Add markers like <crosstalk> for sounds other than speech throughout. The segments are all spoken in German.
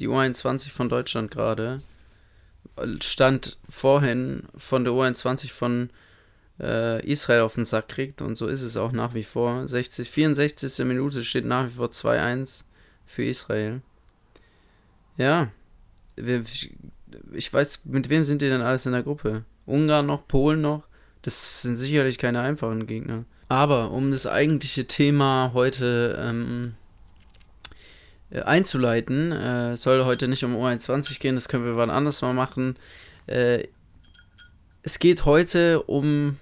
die U21 von Deutschland gerade stand vorhin von der U21 von äh, Israel auf den Sack kriegt und so ist es auch nach wie vor. 60, 64. Minute steht nach wie vor 2-1 für Israel. Ja, ich weiß, mit wem sind die denn alles in der Gruppe? Ungarn noch, Polen noch? Das sind sicherlich keine einfachen Gegner. Aber um das eigentliche Thema heute ähm, äh, einzuleiten. Äh, soll heute nicht um U21 gehen, das können wir wann anders mal machen. Äh, es geht heute um,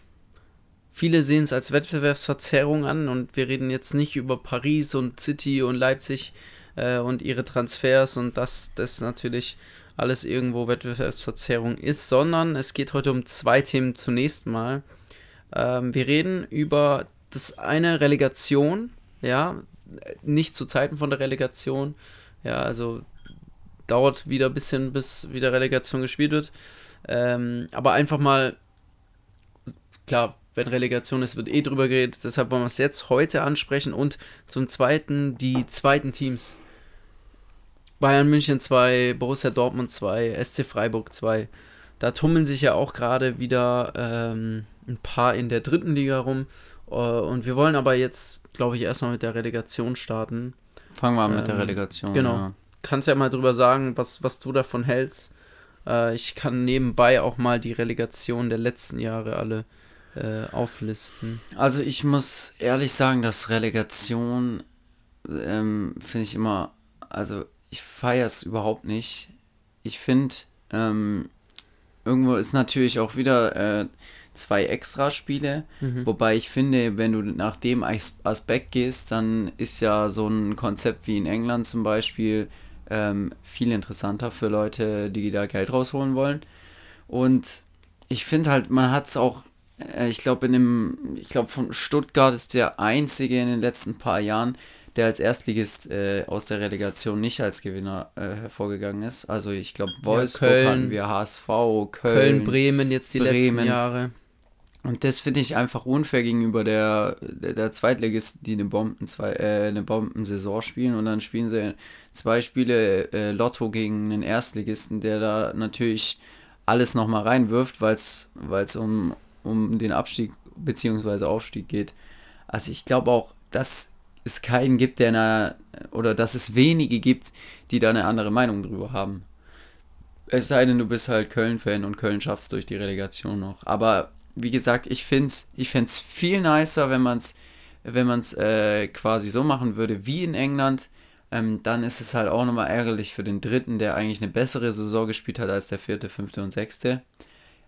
viele sehen es als Wettbewerbsverzerrung an und wir reden jetzt nicht über Paris und City und Leipzig äh, und ihre Transfers und dass das natürlich alles irgendwo Wettbewerbsverzerrung ist, sondern es geht heute um zwei Themen zunächst mal. Ähm, wir reden über das eine Relegation, ja, nicht zu Zeiten von der Relegation. Ja, also dauert wieder ein bisschen, bis wieder Relegation gespielt wird. Ähm, aber einfach mal, klar, wenn Relegation ist, wird eh drüber geredet. Deshalb wollen wir es jetzt heute ansprechen. Und zum Zweiten die zweiten Teams. Bayern München 2, Borussia Dortmund 2, SC Freiburg 2. Da tummeln sich ja auch gerade wieder ähm, ein paar in der dritten Liga rum. Uh, und wir wollen aber jetzt glaube ich, erstmal mit der Relegation starten. Fangen wir an ähm, mit der ähm, Relegation. Genau. Ja. Kannst ja mal drüber sagen, was, was du davon hältst. Äh, ich kann nebenbei auch mal die Relegation der letzten Jahre alle äh, auflisten. Also ich muss ehrlich sagen, dass Relegation ähm, finde ich immer, also ich feiere es überhaupt nicht. Ich finde, ähm, irgendwo ist natürlich auch wieder äh, zwei Extraspiele. Mhm. Wobei ich finde, wenn du nach dem Aspekt gehst, dann ist ja so ein Konzept wie in England zum Beispiel ähm, viel interessanter für Leute, die da Geld rausholen wollen. Und ich finde halt, man hat es auch, äh, ich glaube, in dem, ich glaube, von Stuttgart ist der einzige in den letzten paar Jahren, der als Erstligist äh, aus der Relegation nicht als Gewinner äh, hervorgegangen ist. Also ich glaube, Wolfsburg ja, Köln, hatten wir, HSV, Köln, Köln, Bremen jetzt die Bremen. letzten Jahre. Und das finde ich einfach unfair gegenüber der, der, der Zweitligisten, die eine, Bomben, zwei, äh, eine Bombensaison spielen und dann spielen sie zwei Spiele äh, Lotto gegen einen Erstligisten, der da natürlich alles nochmal reinwirft, weil es um, um den Abstieg bzw. Aufstieg geht. Also ich glaube auch, dass es keinen gibt, der eine, oder dass es wenige gibt, die da eine andere Meinung drüber haben. Es sei denn, du bist halt Köln-Fan und Köln schafft es durch die Relegation noch. Aber wie gesagt, ich finde es ich find's viel nicer, wenn man es wenn man's, äh, quasi so machen würde wie in England. Ähm, dann ist es halt auch nochmal ärgerlich für den Dritten, der eigentlich eine bessere Saison gespielt hat als der Vierte, Fünfte und Sechste.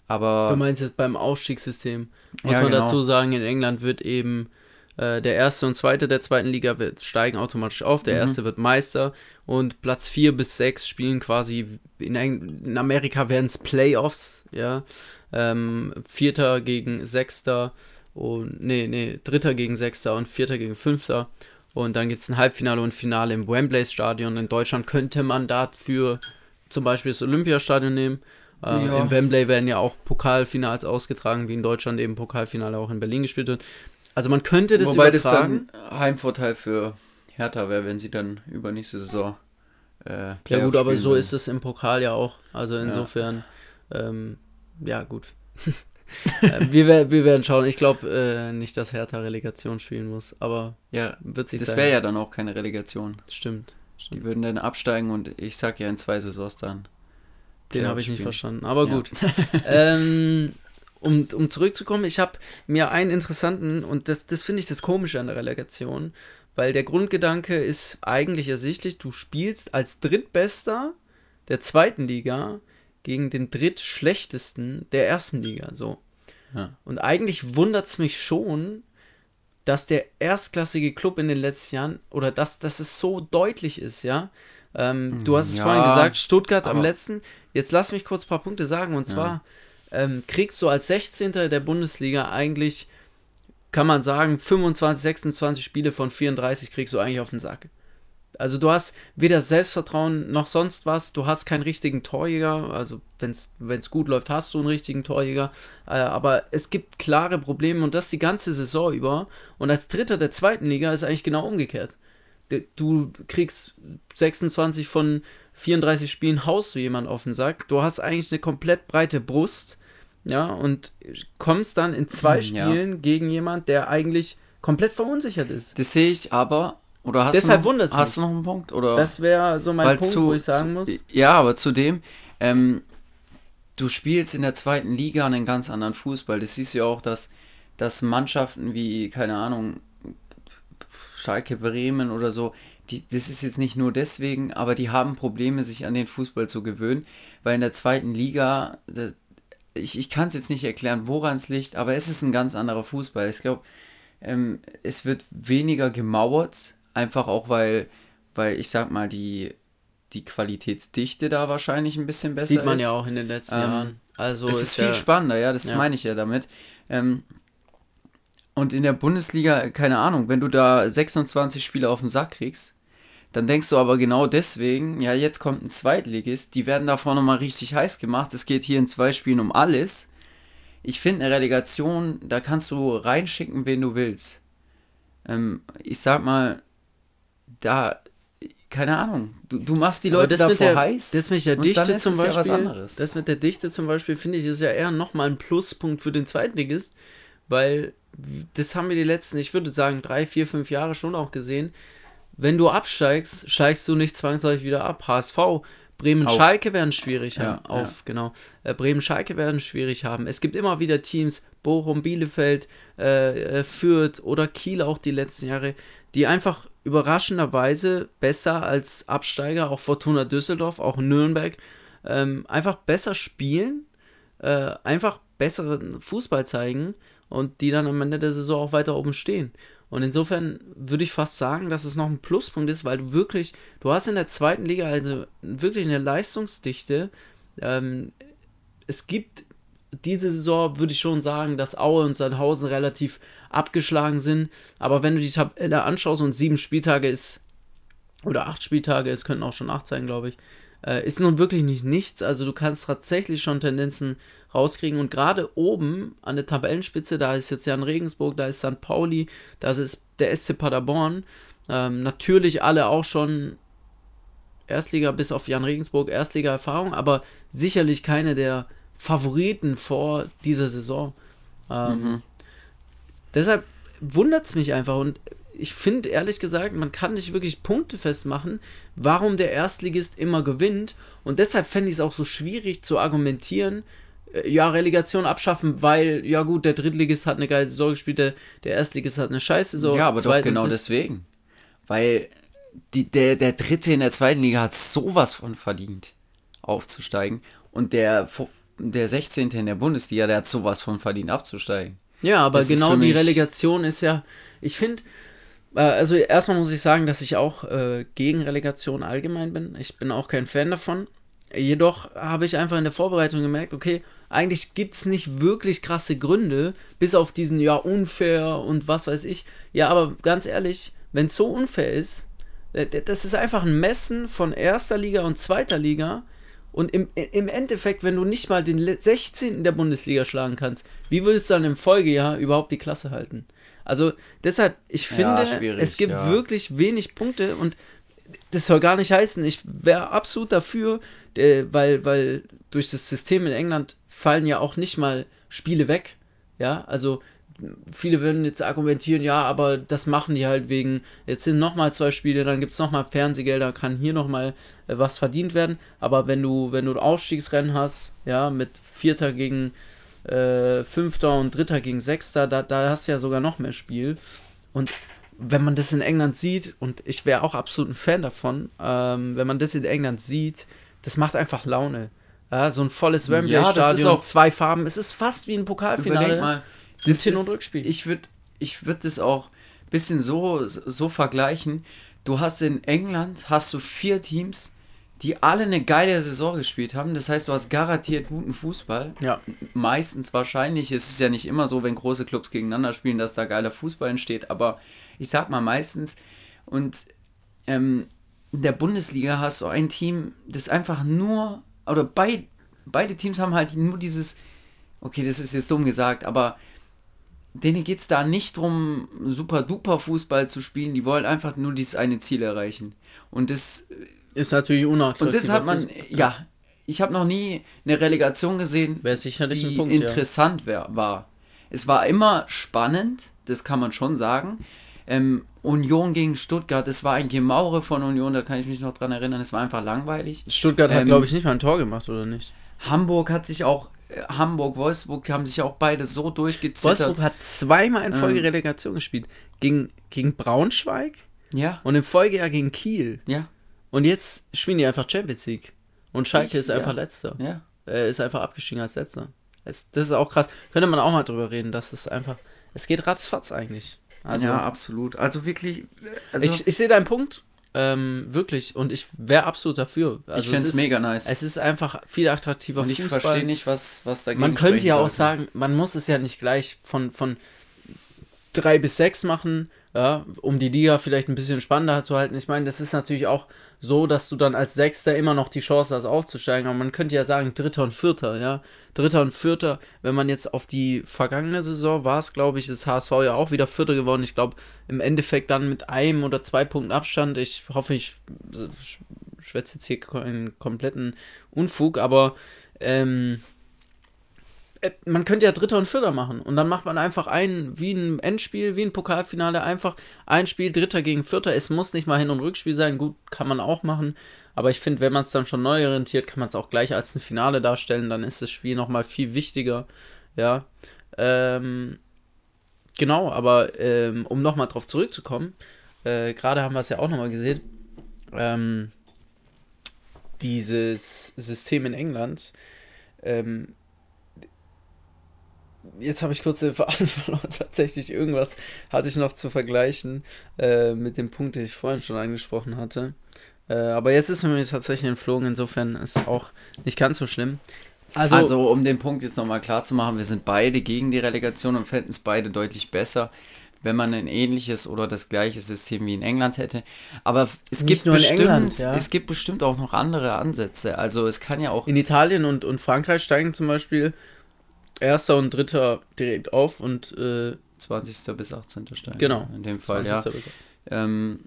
Aber du meinst jetzt beim Aufstiegssystem. Muss ja, man genau. dazu sagen, in England wird eben äh, der Erste und Zweite der zweiten Liga wird, steigen automatisch auf. Der mhm. Erste wird Meister und Platz 4 bis 6 spielen quasi, in, in Amerika werden es Playoffs, ja. Ähm, Vierter gegen Sechster und nee, nee, Dritter gegen Sechster und Vierter gegen Fünfter. Und dann gibt es ein Halbfinale und Finale im Wembley Stadion. In Deutschland könnte man dafür zum Beispiel das Olympiastadion nehmen. Ähm, ja. Im Wembley werden ja auch Pokalfinals ausgetragen, wie in Deutschland eben Pokalfinale auch in Berlin gespielt wird. Also man könnte das Wobei übertragen. das dann Heimvorteil für Hertha wäre, wenn sie dann übernächste Saison äh, Ja gut, aber so ist es im Pokal ja auch. Also insofern ja. ähm, ja, gut. <laughs> Äh, wir, wir werden schauen. Ich glaube äh, nicht, dass Hertha Relegation spielen muss, aber ja, wird sich Das wäre ja dann auch keine Relegation. Stimmt, stimmt. Die würden dann absteigen und ich sag ja in zwei Saisons dann. Den habe ich nicht verstanden, aber ja. gut. <laughs> ähm, um, um zurückzukommen, ich habe mir einen interessanten, und das, das finde ich das Komische an der Relegation, weil der Grundgedanke ist eigentlich ersichtlich, du spielst als Drittbester der zweiten Liga gegen den drittschlechtesten der ersten Liga. So. Ja. Und eigentlich wundert es mich schon, dass der erstklassige Club in den letzten Jahren, oder dass, dass es so deutlich ist, ja. Ähm, du hast es ja, vorhin gesagt, Stuttgart am letzten. Jetzt lass mich kurz ein paar Punkte sagen. Und zwar ja. ähm, kriegst du als 16. der Bundesliga eigentlich, kann man sagen, 25, 26 Spiele von 34 kriegst du eigentlich auf den Sack. Also du hast weder Selbstvertrauen noch sonst was, du hast keinen richtigen Torjäger, also wenn es gut läuft, hast du einen richtigen Torjäger, äh, aber es gibt klare Probleme und das die ganze Saison über und als Dritter der zweiten Liga ist eigentlich genau umgekehrt. Du kriegst 26 von 34 Spielen haust du jemand auf den Sack. Du hast eigentlich eine komplett breite Brust, ja, und kommst dann in zwei Spielen ja. gegen jemand, der eigentlich komplett verunsichert ist. Das sehe ich aber. Oder hast Deshalb wundert es Hast du noch einen Punkt? Oder? Das wäre so mein Weil Punkt, zu, wo ich sagen zu, muss. Ja, aber zudem, ähm, du spielst in der zweiten Liga einen ganz anderen Fußball. Das siehst du ja auch, dass, dass Mannschaften wie, keine Ahnung, Schalke Bremen oder so, die, das ist jetzt nicht nur deswegen, aber die haben Probleme, sich an den Fußball zu gewöhnen, weil in der zweiten Liga, da, ich, ich kann es jetzt nicht erklären, woran es liegt, aber es ist ein ganz anderer Fußball. Ich glaube, ähm, es wird weniger gemauert, einfach auch weil, weil ich sag mal, die, die Qualitätsdichte da wahrscheinlich ein bisschen besser ist. Sieht man ist. ja auch in den letzten ähm, Jahren. Also das ist, ist viel ja, spannender, ja, das ja. meine ich ja damit. Ähm, und in der Bundesliga, keine Ahnung, wenn du da 26 Spiele auf den Sack kriegst, dann denkst du aber genau deswegen, ja, jetzt kommt ein Zweitligist, die werden davor nochmal richtig heiß gemacht. Es geht hier in zwei Spielen um alles. Ich finde eine Relegation, da kannst du reinschicken, wen du willst. Ähm, ich sag mal, da, keine Ahnung, du, du machst die Leute davor der, heiß. Das mit der Dichte zum Beispiel, ja das mit der Dichte zum Beispiel, finde ich, ist ja eher nochmal ein Pluspunkt für den Zweitligist, weil das haben wir die letzten, ich würde sagen, drei, vier, fünf Jahre schon auch gesehen. Wenn du absteigst, steigst du nicht zwangsläufig wieder ab. HSV, Bremen-Schalke werden schwierig ja, haben. Auf, ja. genau. Äh, Bremen-Schalke werden schwierig haben. Es gibt immer wieder Teams, Bochum, Bielefeld, äh, äh, Fürth oder Kiel auch die letzten Jahre, die einfach überraschenderweise besser als Absteiger, auch Fortuna Düsseldorf, auch Nürnberg, ähm, einfach besser spielen, äh, einfach besseren Fußball zeigen und die dann am Ende der Saison auch weiter oben stehen. Und insofern würde ich fast sagen, dass es noch ein Pluspunkt ist, weil du wirklich, du hast in der zweiten Liga also wirklich eine Leistungsdichte. Ähm, es gibt diese Saison, würde ich schon sagen, dass Aue und Sandhausen relativ abgeschlagen sind. Aber wenn du die Tabelle anschaust und sieben Spieltage ist, oder acht Spieltage, es könnten auch schon acht sein, glaube ich, äh, ist nun wirklich nicht nichts. Also du kannst tatsächlich schon Tendenzen rauskriegen. Und gerade oben an der Tabellenspitze, da ist jetzt Jan Regensburg, da ist St. Pauli, da ist der SC Paderborn. Ähm, natürlich alle auch schon Erstliga bis auf Jan Regensburg, Erstliga-Erfahrung, aber sicherlich keine der Favoriten vor dieser Saison. Ähm, mhm. Deshalb wundert es mich einfach und ich finde ehrlich gesagt, man kann nicht wirklich Punkte festmachen, warum der Erstligist immer gewinnt. Und deshalb fände ich es auch so schwierig zu argumentieren, äh, ja, Relegation abschaffen, weil, ja gut, der Drittligist hat eine geile Saison gespielt, der, der Erstligist hat eine scheiße Saison. Ja, aber doch genau deswegen. Weil die, der, der Dritte in der zweiten Liga hat sowas von verdient, aufzusteigen. Und der, der 16. in der Bundesliga, der hat sowas von verdient, abzusteigen. Ja, aber das genau die Relegation ist ja, ich finde, äh, also erstmal muss ich sagen, dass ich auch äh, gegen Relegation allgemein bin. Ich bin auch kein Fan davon. Jedoch habe ich einfach in der Vorbereitung gemerkt, okay, eigentlich gibt es nicht wirklich krasse Gründe, bis auf diesen, ja, unfair und was weiß ich. Ja, aber ganz ehrlich, wenn es so unfair ist, äh, das ist einfach ein Messen von erster Liga und zweiter Liga. Und im, im Endeffekt, wenn du nicht mal den 16. der Bundesliga schlagen kannst, wie willst du dann im Folgejahr überhaupt die Klasse halten? Also deshalb, ich finde, ja, es gibt ja. wirklich wenig Punkte und das soll gar nicht heißen, ich wäre absolut dafür, äh, weil, weil durch das System in England fallen ja auch nicht mal Spiele weg. Ja, also viele würden jetzt argumentieren, ja, aber das machen die halt wegen, jetzt sind nochmal zwei Spiele, dann gibt es nochmal Fernsehgelder, kann hier nochmal äh, was verdient werden. Aber wenn du, wenn du ein Aufstiegsrennen hast, ja, mit Vierter gegen äh, Fünfter und Dritter gegen Sechster, da, da hast du ja sogar noch mehr Spiel. Und wenn man das in England sieht, und ich wäre auch absolut ein Fan davon, ähm, wenn man das in England sieht, das macht einfach Laune. Ja, so ein volles Wembley-Stadion, ja, zwei Farben, es ist fast wie ein Pokalfinale. Mal, das Hin- und Rückspiel. Ich würde ich würd das auch ein bisschen so, so vergleichen. Du hast in England hast du vier Teams, die alle eine geile Saison gespielt haben. Das heißt, du hast garantiert guten Fußball. Ja. Meistens wahrscheinlich. Es ist ja nicht immer so, wenn große Clubs gegeneinander spielen, dass da geiler Fußball entsteht. Aber ich sag mal meistens. Und ähm, in der Bundesliga hast du ein Team, das einfach nur, oder bei, beide Teams haben halt nur dieses, okay, das ist jetzt dumm gesagt, aber denen geht es da nicht darum, super duper Fußball zu spielen, die wollen einfach nur dieses eine Ziel erreichen. Und das Ist natürlich unattraktiv. Und das hat man, ja, ich habe noch nie eine Relegation gesehen, die Punkt, interessant ja. war. Es war immer spannend, das kann man schon sagen. Ähm, Union gegen Stuttgart, es war ein Gemaure von Union, da kann ich mich noch dran erinnern, es war einfach langweilig. Stuttgart ähm, hat, glaube ich, nicht mal ein Tor gemacht, oder nicht? Hamburg hat sich auch, äh, Hamburg, Wolfsburg haben sich auch beide so durchgezittert. Wolfsburg hat zweimal in Folge ähm, Relegation gespielt. Gegen, gegen Braunschweig ja. und im Folgejahr gegen Kiel. Ja. Und jetzt spielen die einfach Champions League. Und Schalke ich, ist einfach ja. letzter. Ja. Er ist einfach abgestiegen als letzter. Das ist auch krass. Könnte man auch mal drüber reden, dass es einfach. Es geht ratzfatz eigentlich. Also, ja, absolut. Also wirklich. Also ich, ich sehe deinen Punkt. Ähm, wirklich. Und ich wäre absolut dafür. Also ich fände es mega nice. Es ist einfach viel attraktiver Und ich verstehe nicht, was, was dagegen Man könnte ja auch sagen, man muss es ja nicht gleich von, von drei bis sechs machen, ja, um die Liga vielleicht ein bisschen spannender zu halten. Ich meine, das ist natürlich auch so, dass du dann als Sechster immer noch die Chance hast, aufzusteigen. Aber man könnte ja sagen, Dritter und Vierter, ja. Dritter und Vierter, wenn man jetzt auf die vergangene Saison war es, glaube ich, das HSV ja auch wieder Vierter geworden. Ich glaube, im Endeffekt dann mit einem oder zwei Punkten Abstand. Ich hoffe, ich schwätze jetzt hier einen kompletten Unfug, aber ähm, äh, man könnte ja Dritter und Vierter machen. Und dann macht man einfach ein, wie ein Endspiel, wie ein Pokalfinale, einfach ein Spiel Dritter gegen Vierter. Es muss nicht mal Hin- und Rückspiel sein, gut, kann man auch machen, aber ich finde, wenn man es dann schon neu orientiert, kann man es auch gleich als ein Finale darstellen, dann ist das Spiel nochmal viel wichtiger, ja. Ähm, genau, aber ähm, um nochmal drauf zurückzukommen, äh, gerade haben wir es ja auch nochmal gesehen, ähm, dieses System in England, ähm, jetzt habe ich kurz den Faden <laughs> verloren. Tatsächlich irgendwas hatte ich noch zu vergleichen äh, mit dem Punkt, den ich vorhin schon angesprochen hatte. Äh, aber jetzt ist mir tatsächlich entflogen, insofern ist auch nicht ganz so schlimm. Also, also um den Punkt jetzt nochmal klar zu machen, wir sind beide gegen die Relegation und fänden es beide deutlich besser, wenn man ein ähnliches oder das gleiche System wie in England hätte. Aber es gibt bestimmt, England, ja. es gibt bestimmt auch noch andere Ansätze. Also es kann ja auch. In Italien und, und Frankreich steigen zum Beispiel Erster und Dritter direkt auf und äh, 20. bis 18. steigen. Genau. In dem Fall, ja. Ähm,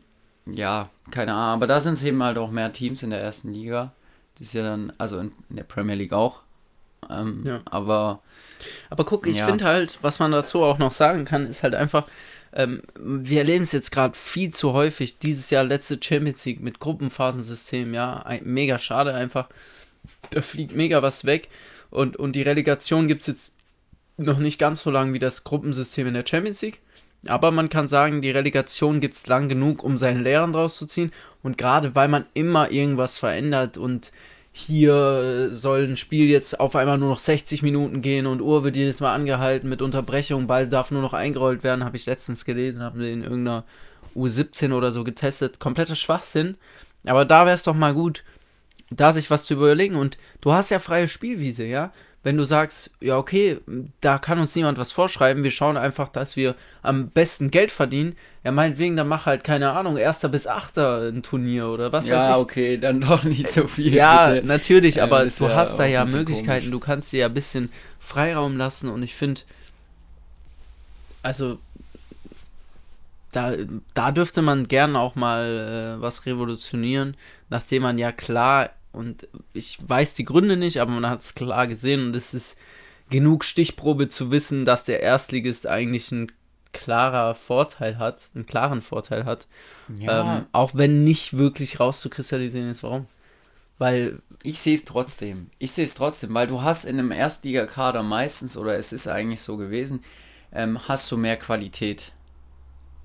ja, keine Ahnung. Aber da sind es eben halt auch mehr Teams in der ersten Liga. Das ist ja dann, also in, in der Premier League auch. Ähm, ja. Aber. Aber guck, ich ja. finde halt, was man dazu auch noch sagen kann, ist halt einfach, ähm, wir erleben es jetzt gerade viel zu häufig. Dieses Jahr letzte Champions League mit Gruppenphasensystem, ja, mega schade einfach. Da fliegt mega was weg. Und, und die Relegation gibt es jetzt noch nicht ganz so lange wie das Gruppensystem in der Champions League. Aber man kann sagen, die Relegation gibt es lang genug, um seine Lehren draus zu ziehen. Und gerade weil man immer irgendwas verändert und hier soll ein Spiel jetzt auf einmal nur noch 60 Minuten gehen und Uhr wird jedes Mal angehalten mit Unterbrechung, Ball darf nur noch eingerollt werden, habe ich letztens gelesen, haben in irgendeiner U17 oder so getestet. Kompletter Schwachsinn. Aber da wäre es doch mal gut, da sich was zu überlegen. Und du hast ja freie Spielwiese, ja. Wenn du sagst, ja, okay, da kann uns niemand was vorschreiben, wir schauen einfach, dass wir am besten Geld verdienen. Ja, meinetwegen, dann mach halt, keine Ahnung, erster bis achter ein Turnier oder was ja, weiß ich. Ja, okay, dann doch nicht so viel. Ja, bitte. natürlich, aber du ja hast da ja Möglichkeiten, komisch. du kannst dir ja ein bisschen Freiraum lassen und ich finde, also da, da dürfte man gern auch mal äh, was revolutionieren, nachdem man ja klar und ich weiß die Gründe nicht, aber man hat es klar gesehen und es ist genug Stichprobe zu wissen, dass der Erstligist eigentlich ein klarer Vorteil hat, einen klaren Vorteil hat. Ja. Ähm, auch wenn nicht wirklich rauszukristallisieren ist, warum. Weil. Ich sehe es trotzdem. Ich sehe es trotzdem, weil du hast in einem Erstligakader meistens, oder es ist eigentlich so gewesen, ähm, hast du mehr Qualität.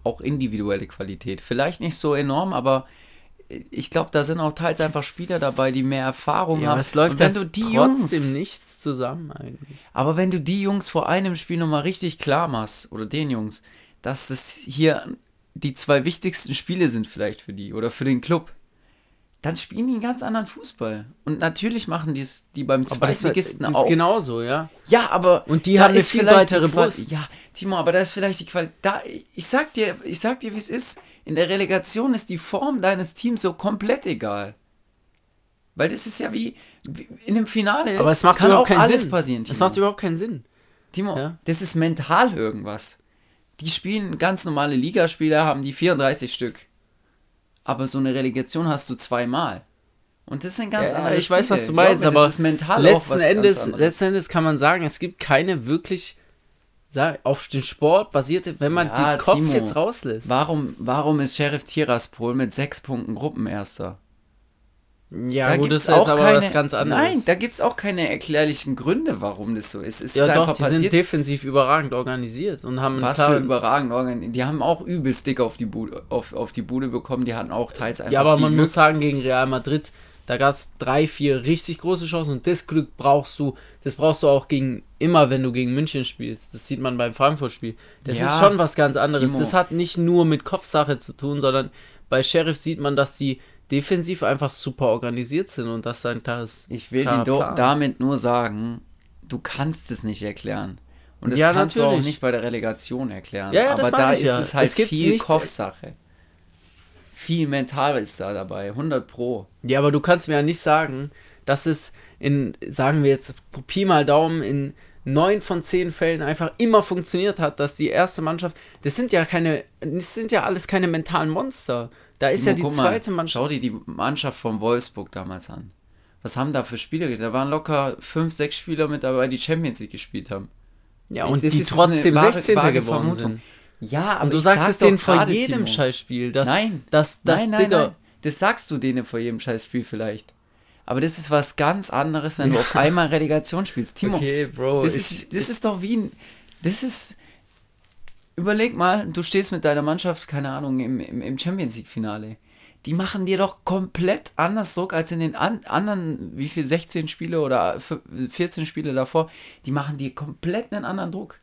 Auch individuelle Qualität. Vielleicht nicht so enorm, aber ich glaube, da sind auch teils einfach Spieler dabei, die mehr Erfahrung ja, haben. Es läuft wenn du die trotzdem Jungs, nichts zusammen eigentlich. Aber wenn du die Jungs vor einem Spiel nochmal richtig klar machst, oder den Jungs, dass das hier die zwei wichtigsten Spiele sind vielleicht für die oder für den Club, dann spielen die einen ganz anderen Fußball. Und natürlich machen die es die beim Zweitligisten auch. Ist genauso, ja. Ja, aber und die haben eine viel weitere Brust. Ja, Timo, aber da ist vielleicht die Qualität. Ich sag dir, ich sag dir, wie es ist in der Relegation ist die Form deines Teams so komplett egal. Weil das ist ja wie, wie in einem Finale. Aber es macht kann überhaupt auch keinen alles Sinn. passieren. Timo. Es macht überhaupt keinen Sinn. Timo, ja? das ist mental irgendwas. Die spielen ganz normale Ligaspieler, haben die 34 Stück. Aber so eine Relegation hast du zweimal. Und das sind ganz Ja, andere ich weiß, was Spiele. du meinst, Glaub mir, aber das ist mental auch letzten was Endes, letzten Endes kann man sagen, es gibt keine wirklich sag, auf den Sport basierte, wenn man Ja, die Kopf Timo, jetzt rauslässt. Warum, warum ist Sheriff Tiraspol mit sechs Punkten Gruppenerster? Ja, Da gut, das ist jetzt aber was ganz anderes. Nein, da gibt es auch keine erklärlichen Gründe, warum das so ist. Es ja, ist doch, einfach die sind passiert. defensiv überragend organisiert und haben Was für überragend organisiert. Die haben auch übelst dick auf die, Bude, auf, auf die Bude bekommen. Die hatten auch teils einfach Ja, aber viel man Glück. muss sagen, gegen Real Madrid, da gab es drei, vier richtig große Chancen und das Glück brauchst du, das brauchst du auch gegen immer, wenn du gegen München spielst. Das sieht man beim Frankfurt-Spiel. Das Ja, ist schon was ganz anderes. Timo. Das hat nicht nur mit Kopfsache zu tun, sondern bei Sheriff sieht man, dass die defensiv einfach super organisiert sind und das dann klar ist. Ich will dir damit nur sagen, du kannst es nicht erklären. Und das Ja, kannst du auch natürlich. nicht bei der Relegation erklären. Ja, Aber da ist es halt Es viel Kopfsache. Viel mental ist da dabei, 100 pro. Ja, aber du kannst mir ja nicht sagen, dass es in, sagen wir jetzt, Pi mal Daumen, in neun von zehn Fällen einfach immer funktioniert hat, dass die erste Mannschaft, das sind ja keine, das sind ja alles keine mentalen Monster. Da ist ja die guck mal, zweite Mannschaft. Schau dir die Mannschaft von Wolfsburg damals an. Was haben da für Spieler? Da waren locker fünf, sechs Spieler mit dabei, die Champions League gespielt haben. Ja, und Das die ist trotzdem eine wahre- 16. vage geworden Vermutung. sind. Ja, aber Und du sagst sag es denen vor jedem. Scheißspiel, dass, Nein, dass, dass nein, nein, Digga, nein. Das sagst du denen vor jedem Scheißspiel vielleicht. Aber das ist was ganz anderes, wenn du auf einmal Relegation spielst. Timo, okay, Bro, das, ich, ist, das ist doch wie ein. Das ist. Überleg mal, du stehst mit deiner Mannschaft, keine Ahnung, im, im, im Champions League-Finale. Die machen dir doch komplett anders Druck als in den an, anderen, wie viel, 16 Spiele oder f- 14 Spiele davor. Die machen dir komplett einen anderen Druck.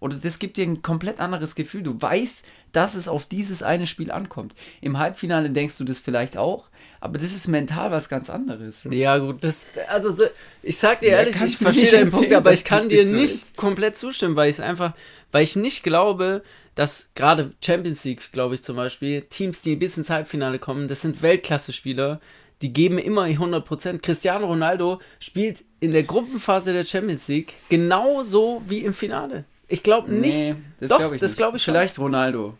Oder das gibt dir ein komplett anderes Gefühl. Du weißt, dass es auf dieses eine Spiel ankommt. Im Halbfinale denkst du das vielleicht auch, aber das ist mental was ganz anderes. Ja, gut, das, also, ich sag dir Ja, ehrlich, ich verstehe deinen Punkt, aber ich kann dir nicht so nicht ist. komplett zustimmen, weil ich einfach, weil ich nicht glaube, dass gerade Champions League, glaube ich zum Beispiel, Teams, die bis ins Halbfinale kommen, das sind Weltklasse-Spieler, die geben immer 100%. Cristiano Ronaldo spielt in der Gruppenphase der Champions League genauso wie im Finale. Ich glaube nicht. Nee, das glaube ich glaube ich schon. Vielleicht Ronaldo.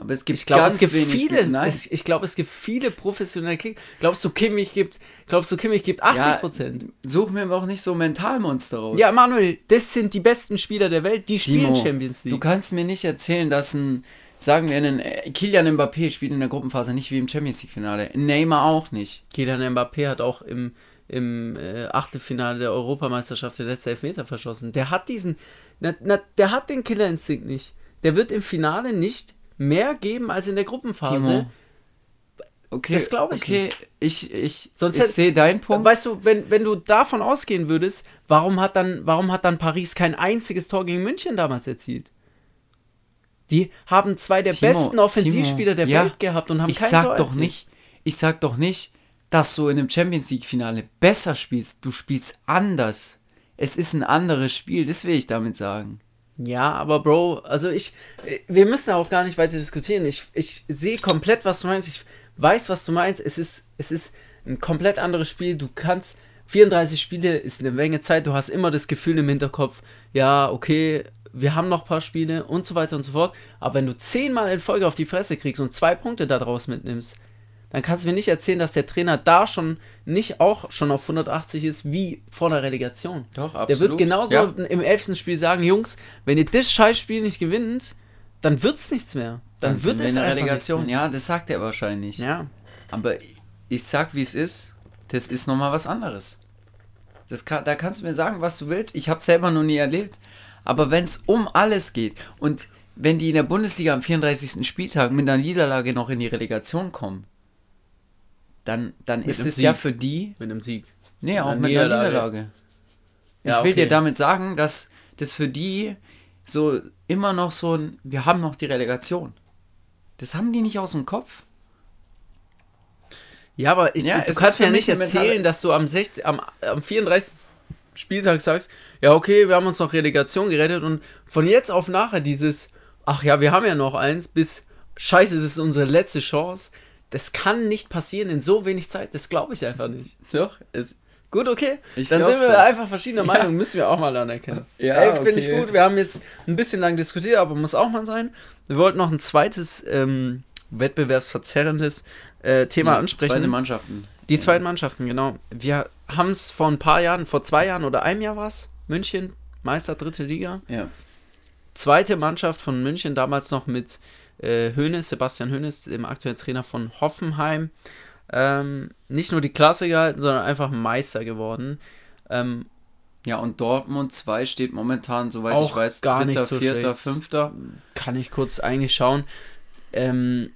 Aber es gibt Ich glaube, ganz es gibt viele. Nein. Es, ich glaube, es gibt viele professionelle Kicker. Glaubst du, Kimmich gibt, glaubst du, Kimmich gibt 80 Prozent? Ja, such mir auch nicht so Mentalmonster raus. Ja, Manuel, das sind die besten Spieler der Welt, die spielen Timo, Champions League. Du kannst mir nicht erzählen, dass ein, sagen wir, ein äh, Kylian Mbappé spielt in der Gruppenphase nicht wie im Champions League Finale. Neymar auch nicht. Kylian Mbappé hat auch im, im äh, Achtelfinale der Europameisterschaft den letzten Elfmeter verschossen. Der hat diesen, na, na, der hat den Killerinstinkt nicht. Der wird im Finale nicht mehr geben als in der Gruppenphase. Timo. Okay, Das glaub ich okay, nicht. ich, ich, Sonst ich sehe deinen Punkt. Weißt du, wenn, wenn du davon ausgehen würdest, warum hat, dann, warum hat dann Paris kein einziges Tor gegen München damals erzielt? Die haben zwei der Timo, besten Offensivspieler der Timo, ja, Welt gehabt und haben ich kein sag Tor doch erzielt. nicht, ich sag doch nicht, dass du in einem Champions League Finale besser spielst. Du spielst anders. Es ist ein anderes Spiel, das will ich damit sagen. Ja, aber Bro, also ich, äh, wir müssen auch gar nicht weiter diskutieren. Ich, ich sehe komplett, was du meinst. Ich weiß, was du meinst. Es ist, es ist ein komplett anderes Spiel. Du kannst, 34 Spiele ist eine Menge Zeit. Du hast immer das Gefühl im Hinterkopf, ja, okay, wir haben noch ein paar Spiele und so weiter und so fort. Aber wenn du zehnmal in Folge auf die Fresse kriegst und zwei Punkte daraus mitnimmst, dann kannst du mir nicht erzählen, dass der Trainer da schon nicht auch schon auf 180 ist wie vor der Relegation. Doch, Der wird genauso Ja. im elften Spiel sagen, Jungs, wenn ihr das Scheißspiel nicht gewinnt, dann wird's nichts mehr. Dann, Dann wird es einfach Relegation. Ja, das sagt er wahrscheinlich. Ja. Aber ich sag, wie es ist. Das ist nochmal was anderes. Das kann, da kannst du mir sagen, was du willst. Ich habe selber noch nie erlebt. Aber wenn es um alles geht und wenn die in der Bundesliga am 34. Spieltag mit einer Niederlage noch in die Relegation kommen, dann, dann ist es ja Sieg. für die. Mit einem Sieg. Nee, auch mit einer Niederlage. Ich Ja, will okay. dir damit sagen, dass das für die so immer noch so ein, wir haben noch die Relegation. Das haben die nicht aus dem Kopf. Ja, aber ich, Ja, du kannst mir ja nicht erzählen, dass du am, 16, am, am 34. Spieltag sagst, ja, okay, wir haben uns noch Relegation gerettet und von jetzt auf nachher dieses, ach ja, wir haben ja noch eins, bis, scheiße, das ist unsere letzte Chance. Das kann nicht passieren in so wenig Zeit, das glaube ich einfach nicht. <laughs> Doch, es, Gut, okay. Ich dann sind wir ja. einfach verschiedener Ja. Meinung, müssen wir auch mal anerkennen. <laughs> Ja, Ey, finde ich okay. gut. Wir haben jetzt ein bisschen lang diskutiert, aber muss auch mal sein. Wir wollten noch ein zweites ähm, wettbewerbsverzerrendes äh, Thema die ansprechen. Zweite Mannschaften. Die zweiten Mannschaften, genau. Wir haben es vor ein paar Jahren, vor zwei Jahren oder einem Jahr war es, München, Meister dritte Liga. Ja. Zweite Mannschaft von München, damals noch mit äh, Hoeneß, Sebastian Hoeneß, dem aktuellen Trainer von Hoffenheim. Ähm, nicht nur die Klasse gehalten, sondern einfach Meister geworden. Ähm, Ja, und Dortmund 2 steht momentan, soweit ich weiß, gar dritter, nicht so vierter, schlecht. fünfter. kann ich kurz eigentlich schauen. Ähm,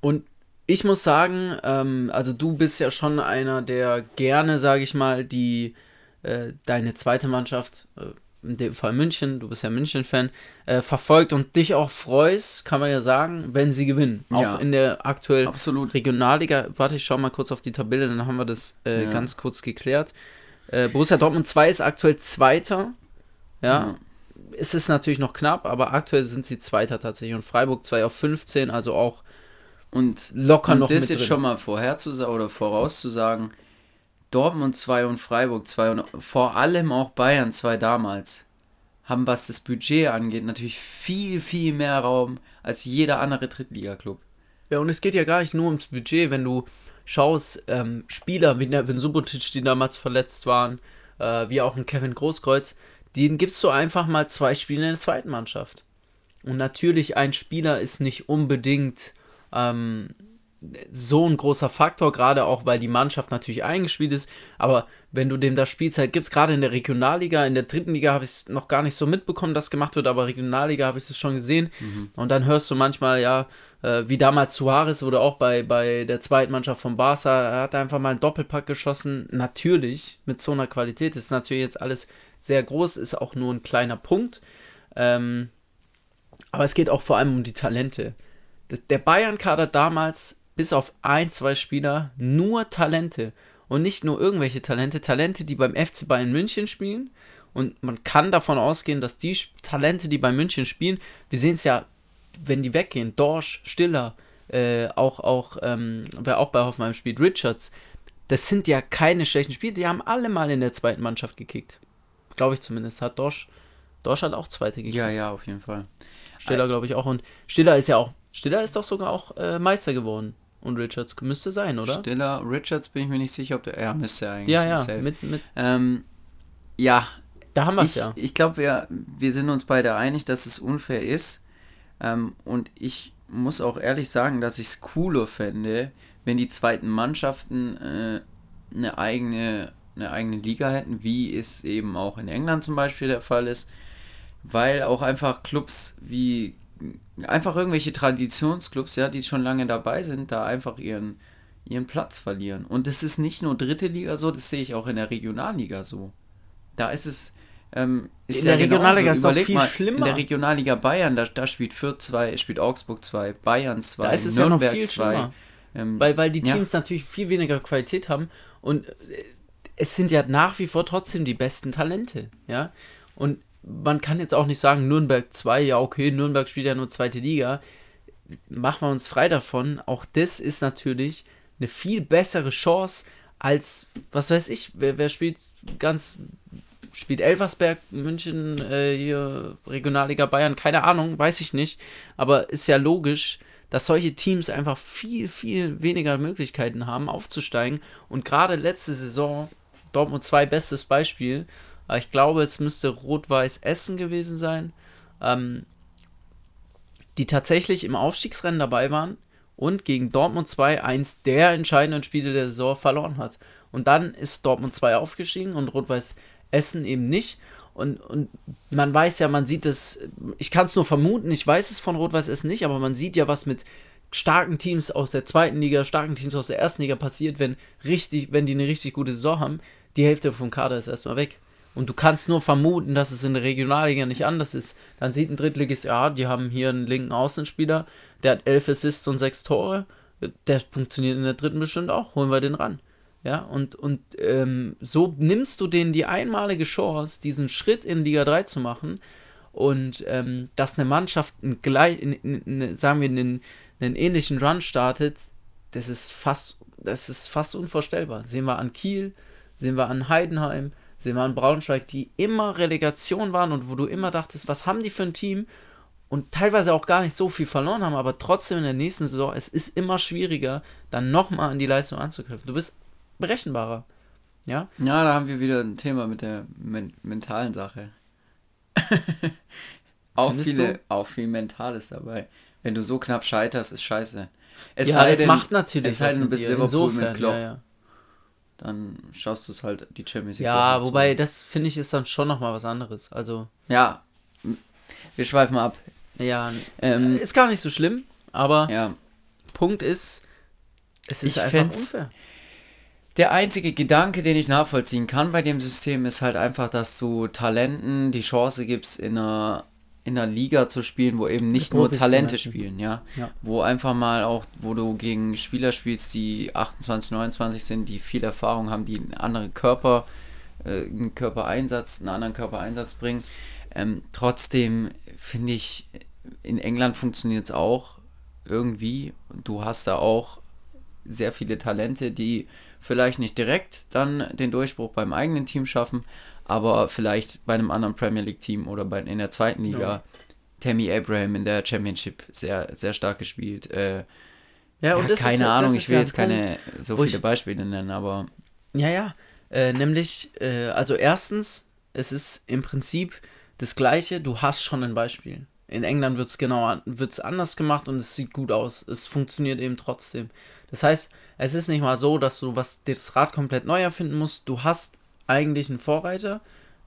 und ich muss sagen, ähm, also du bist ja schon einer, der gerne, sage ich mal, die äh, deine zweite Mannschaft, äh, in dem Fall München, du bist ja München-Fan, äh, verfolgt und dich auch freust, kann man ja sagen, wenn sie gewinnen. Auch Ja. in der aktuell Absolut. Regionalliga. Warte, ich schau mal kurz auf die Tabelle, dann haben wir das äh, Ja. ganz kurz geklärt. Äh, Borussia Dortmund 2 ist aktuell Zweiter. Ja, es ist natürlich noch knapp, aber aktuell sind sie Zweiter tatsächlich. Und Freiburg 2 auf 15, also auch Und locker Und noch das mit jetzt drin. schon mal vorherzusagen oder vorauszusagen, Dortmund 2 und Freiburg 2 und vor allem auch Bayern 2 damals haben, was das Budget angeht, natürlich viel, viel mehr Raum als jeder andere Drittliga-Club. Ja, und es geht ja gar nicht nur ums Budget, wenn du schaust, ähm, Spieler wie Nevin Subotic, die damals verletzt waren, äh, wie auch ein Kevin Großkreuz, denen gibst du einfach mal zwei Spiele in der zweiten Mannschaft. Und natürlich, ein Spieler ist nicht unbedingt ähm, so ein großer Faktor, gerade auch weil die Mannschaft natürlich eingespielt ist. Aber wenn du dem da Spielzeit gibst, gerade in der Regionalliga, in der dritten Liga habe ich es noch gar nicht so mitbekommen, dass gemacht wird, aber Regionalliga habe ich es schon gesehen. Und dann hörst du manchmal, ja, äh, wie damals Suarez wurde auch bei, bei der zweiten Mannschaft von Barca, er hat einfach mal einen Doppelpack geschossen. Natürlich, mit so einer Qualität ist natürlich jetzt alles sehr groß, ist auch nur ein kleiner Punkt. Ähm, aber es geht auch vor allem um die Talente. Das- Der Bayern-Kader damals, bis auf ein, zwei Spieler, nur Talente. Und nicht nur irgendwelche Talente, Talente, die beim FC Bayern München spielen. Und man kann davon ausgehen, dass die Talente, die bei München spielen, wir sehen es ja, wenn die weggehen, Dorsch, Stiller, äh, auch, auch, ähm, wer auch bei Hoffenheim spielt, Richards, das sind ja keine schlechten Spieler, die haben alle mal in der zweiten Mannschaft gekickt. Glaube ich zumindest. Hat Dorsch, Dorsch hat auch zweite gekickt. Ja, ja, auf jeden Fall. Stiller, glaube ich, auch. Und Stiller ist ja auch. Stiller ist doch sogar auch äh, Meister geworden. Und Richards müsste sein, oder? Stiller, Richards bin ich mir nicht sicher, ob der. Ja, müsste eigentlich. ja, ja. safe. Mit, mit, Ähm, ja, da haben wir es ja. ich glaube, wir, wir sind uns beide einig, dass es unfair ist. Ähm, und ich muss auch ehrlich sagen, dass ich es cooler fände, wenn die zweiten Mannschaften äh, eine, eigene, eine eigene Liga hätten, wie es eben auch in England zum Beispiel der Fall ist. Weil auch einfach Clubs wie einfach irgendwelche Traditionsclubs, ja, die schon lange dabei sind, da einfach ihren, ihren Platz verlieren. Und das ist nicht nur dritte Liga so, das sehe ich auch in der Regionalliga so. Da ist es. Ähm, ist In der genauso. Regionalliga ist es doch viel mal, schlimmer. In der Regionalliga Bayern, da, da spielt Fürth 2, spielt Augsburg 2, Bayern 2, Da ist es ja noch Nürnberg viel 2. schlimmer. Ähm, Weil, weil die ja. Teams natürlich viel weniger Qualität haben. Und äh, es sind ja nach wie vor trotzdem die besten Talente. Ja. Und man kann jetzt auch nicht sagen, Nürnberg 2, ja, okay, Nürnberg spielt ja nur zweite Liga. Machen wir uns frei davon. Auch das ist natürlich eine viel bessere Chance als, was weiß ich, wer, wer spielt ganz, spielt Elversberg, München, äh, hier Regionalliga Bayern, keine Ahnung, weiß ich nicht. Aber ist ja logisch, dass solche Teams einfach viel, viel weniger Möglichkeiten haben, aufzusteigen. Und gerade letzte Saison, Dortmund 2 bestes Beispiel, aber ich glaube, es müsste Rot-Weiß Essen gewesen sein, ähm, die tatsächlich im Aufstiegsrennen dabei waren und gegen Dortmund 2 eins der entscheidenden Spiele der Saison verloren hat. Und dann ist Dortmund 2 aufgestiegen und Rot-Weiß Essen eben nicht. Und, und man weiß ja, man sieht es, ich kann es nur vermuten, ich weiß es von Rot-Weiß Essen nicht, aber man sieht ja, was mit starken Teams aus der zweiten Liga, starken Teams aus der ersten Liga passiert, wenn richtig, wenn die eine richtig gute Saison haben, die Hälfte vom Kader ist erstmal weg. Und du kannst nur vermuten, dass es in der Regionalliga nicht anders ist. Dann sieht ein Drittligist, ja, die haben hier einen linken Außenspieler, der hat elf Assists und sechs Tore. Der funktioniert in der dritten bestimmt auch. Holen wir den ran. Ja, und, und ähm, so nimmst du denen die einmalige Chance, diesen Schritt in Liga 3 zu machen und ähm, dass eine Mannschaft einen gleich, in, in, in, sagen wir, einen, einen ähnlichen Run startet, das ist fast, das ist fast unvorstellbar. Sehen wir an Kiel, sehen wir an Heidenheim, sehen wir an Braunschweig, die immer Relegation waren und wo du immer dachtest, was haben die für ein Team? und teilweise auch gar nicht so viel verloren haben, aber trotzdem in der nächsten Saison, es ist immer schwieriger, dann nochmal an die Leistung anzugreifen. Du bist berechenbarer. Ja? Ja, da haben wir wieder ein Thema mit der men mentalen Sache. <laughs> auch, viele, auch viel Mentales dabei. Wenn du so knapp scheiterst, ist scheiße. Es ja, es macht natürlich es sei denn, du bist Liverpool Insofern, mit Klopp. Ja, ja. Dann schaust du es halt die Champions League. ja wobei zu. das finde ich ist dann schon nochmal was anderes. Also, Ja, wir schweifen ab. ja, Ähm, ist gar nicht so schlimm, aber ja. Punkt ist, es ist Ich einfach unfair. Der einzige Gedanke, den ich nachvollziehen kann bei dem System, ist halt einfach, dass du Talenten die Chance gibst, in einer, in einer Liga zu spielen, wo eben nicht nur Talente spielen, ja? Ja. Wo einfach mal auch, wo du gegen Spieler spielst, die 28, 29 sind, die viel Erfahrung haben, die einen anderen Körper, äh, einen Körpereinsatz, einen anderen Körpereinsatz bringen. Ähm, trotzdem finde ich, in England funktioniert es auch irgendwie. Du hast da auch sehr viele Talente, die vielleicht nicht direkt dann den Durchbruch beim eigenen Team schaffen, aber vielleicht bei einem anderen Premier League Team oder bei, in der zweiten Liga. Ja. Tammy Abraham in der Championship sehr, sehr stark gespielt. Äh, Ja, ja, und das keine ist, ja- Ahnung, ich will ja jetzt keine so viele ich- Beispiele nennen, aber Ja, ja. Äh, nämlich, äh, also erstens, es ist im Prinzip das Gleiche, du hast schon ein Beispiel. In England wird es genau wird's anders gemacht und es sieht gut aus. Es funktioniert eben trotzdem. Das heißt, es ist nicht mal so, dass du was das Rad komplett neu erfinden musst. Du hast eigentlich einen Vorreiter.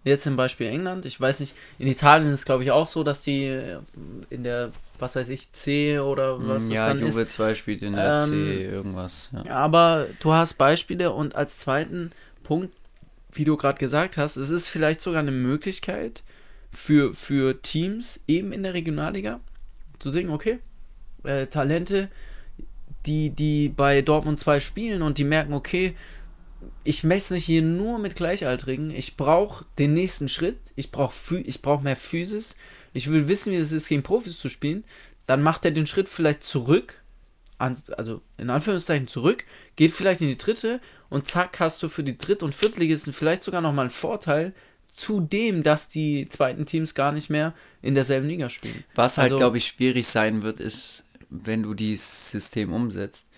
Jetzt im Beispiel England. Ich weiß nicht, in Italien ist es glaube ich auch so, dass die äh, in der, was weiß ich, C oder was mm, das ja, dann ist, Juve 2 spielt in der Ähm, C irgendwas. Ja. aber du hast Beispiele und als zweiten Punkt, wie du gerade gesagt hast, es ist vielleicht sogar eine Möglichkeit für, für Teams eben in der Regionalliga zu sehen, okay, äh, Talente, die, die bei Dortmund 2 spielen und die merken, okay, ich messe mich hier nur mit Gleichaltrigen, ich brauche den nächsten Schritt, ich brauche ich brauch mehr Physis, ich will wissen, wie es ist, gegen Profis zu spielen, dann macht er den Schritt vielleicht zurück, also in Anführungszeichen zurück, geht vielleicht in die dritte und zack hast du für die Dritt- und Viertligisten vielleicht sogar nochmal einen Vorteil, zudem, dass die zweiten Teams gar nicht mehr in derselben Liga spielen. Was halt, Also- glaube ich, schwierig sein wird, ist, wenn du dieses System umsetzt.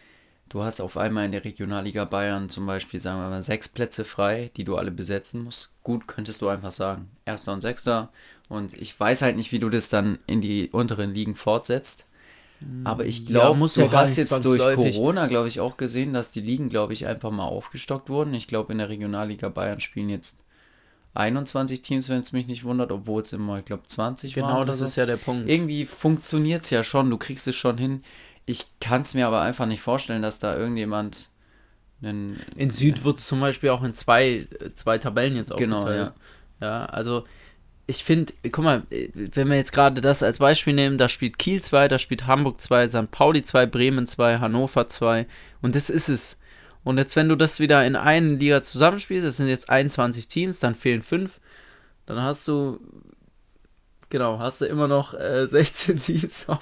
Du hast auf einmal in der Regionalliga Bayern zum Beispiel, sagen wir mal, sechs Plätze frei, die du alle besetzen musst. Gut, könntest du einfach sagen. Erster und Sechster. Und ich weiß halt nicht, wie du das dann in die unteren Ligen fortsetzt. Aber ich Ja, glaube, muss du ja hast jetzt durch. Corona, glaube ich, auch gesehen, dass die Ligen, glaube ich, einfach mal aufgestockt wurden. Ich glaube, in der Regionalliga Bayern spielen jetzt 21 Teams, wenn es mich nicht wundert, obwohl es immer, ich glaube, 20 waren. Genau, oder das so. ist ja der Punkt. Irgendwie funktioniert es ja schon, du kriegst es schon hin. Ich kann es mir aber einfach nicht vorstellen, dass da irgendjemand einen. In Süd wird es zum Beispiel auch in zwei, zwei Tabellen jetzt Genau, aufgeteilt. Ja, also ich finde, guck mal, wenn wir jetzt gerade das als Beispiel nehmen, da spielt Kiel 2, da spielt Hamburg 2, St. Pauli 2, Bremen 2, Hannover 2 und das ist es. Und jetzt, wenn du das wieder in eine Liga zusammenspielst, das sind jetzt 21 Teams, dann fehlen 5, dann hast du, genau, hast du immer noch äh, <laughs> 16 Teams auf,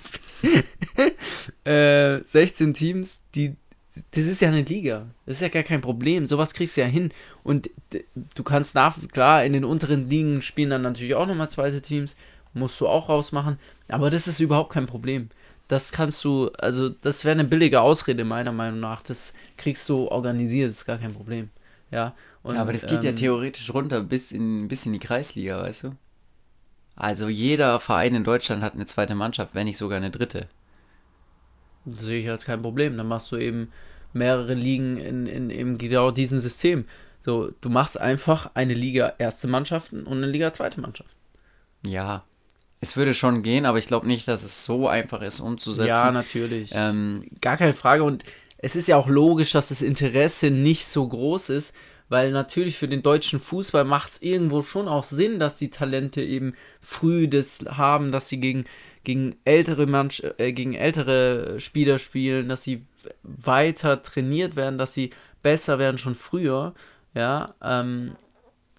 <laughs> äh, 16 Teams, die das ist ja eine Liga. Das ist ja gar kein Problem. Sowas kriegst du ja hin. Und du kannst nach, klar, in den unteren Ligen spielen dann natürlich auch nochmal zweite Teams. Musst du auch rausmachen. Aber das ist überhaupt kein Problem. Das kannst du, also das wäre eine billige Ausrede meiner Meinung nach. Das kriegst du organisiert, das ist gar kein Problem. Ja. Und, ja, aber das geht ja ähm, theoretisch runter bis in, bis in die Kreisliga, weißt du? Also jeder Verein in Deutschland hat eine zweite Mannschaft, wenn nicht sogar eine dritte. Das sehe ich als kein Problem. Dann machst du eben mehrere Ligen in, in, in genau diesem System. So, du machst einfach eine Liga erste Mannschaften und eine Liga zweite Mannschaften. Ja, es würde schon gehen, aber ich glaube nicht, dass es so einfach ist umzusetzen. Ja, natürlich. ähm, Gar keine Frage. Und es ist ja auch logisch, dass das Interesse nicht so groß ist, weil natürlich für den deutschen Fußball macht es irgendwo schon auch Sinn, dass die Talente eben früh das haben, dass sie gegen, gegen, ältere Manch äh, gegen ältere Spieler spielen, dass sie weiter trainiert werden, dass sie besser werden schon früher. Ja, ähm,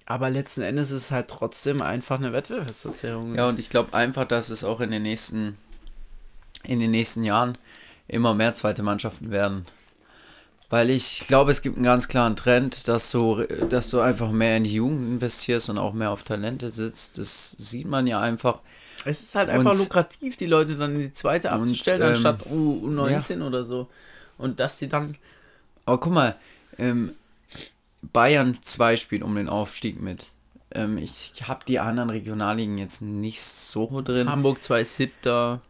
aber letzten Endes ist es halt trotzdem einfach eine Wettbewerbsverzerrung. Ja, und ich glaube einfach, dass es auch in den nächsten, in den nächsten Jahren immer mehr zweite Mannschaften werden. Weil ich glaube, es gibt einen ganz klaren Trend, dass du, dass du einfach mehr in die Jugend investierst und auch mehr auf Talente sitzt. Das sieht man ja einfach. Es ist halt einfach und, lukrativ, die Leute dann in die zweite abzustellen, und, ähm, anstatt U19 ja. oder so. Und dass sie dann. Aber guck mal, ähm, Bayern zwei spielt um den Aufstieg mit. Ähm, ich habe die anderen Regionalligen jetzt nicht so drin. Hamburg 2 ist siebter,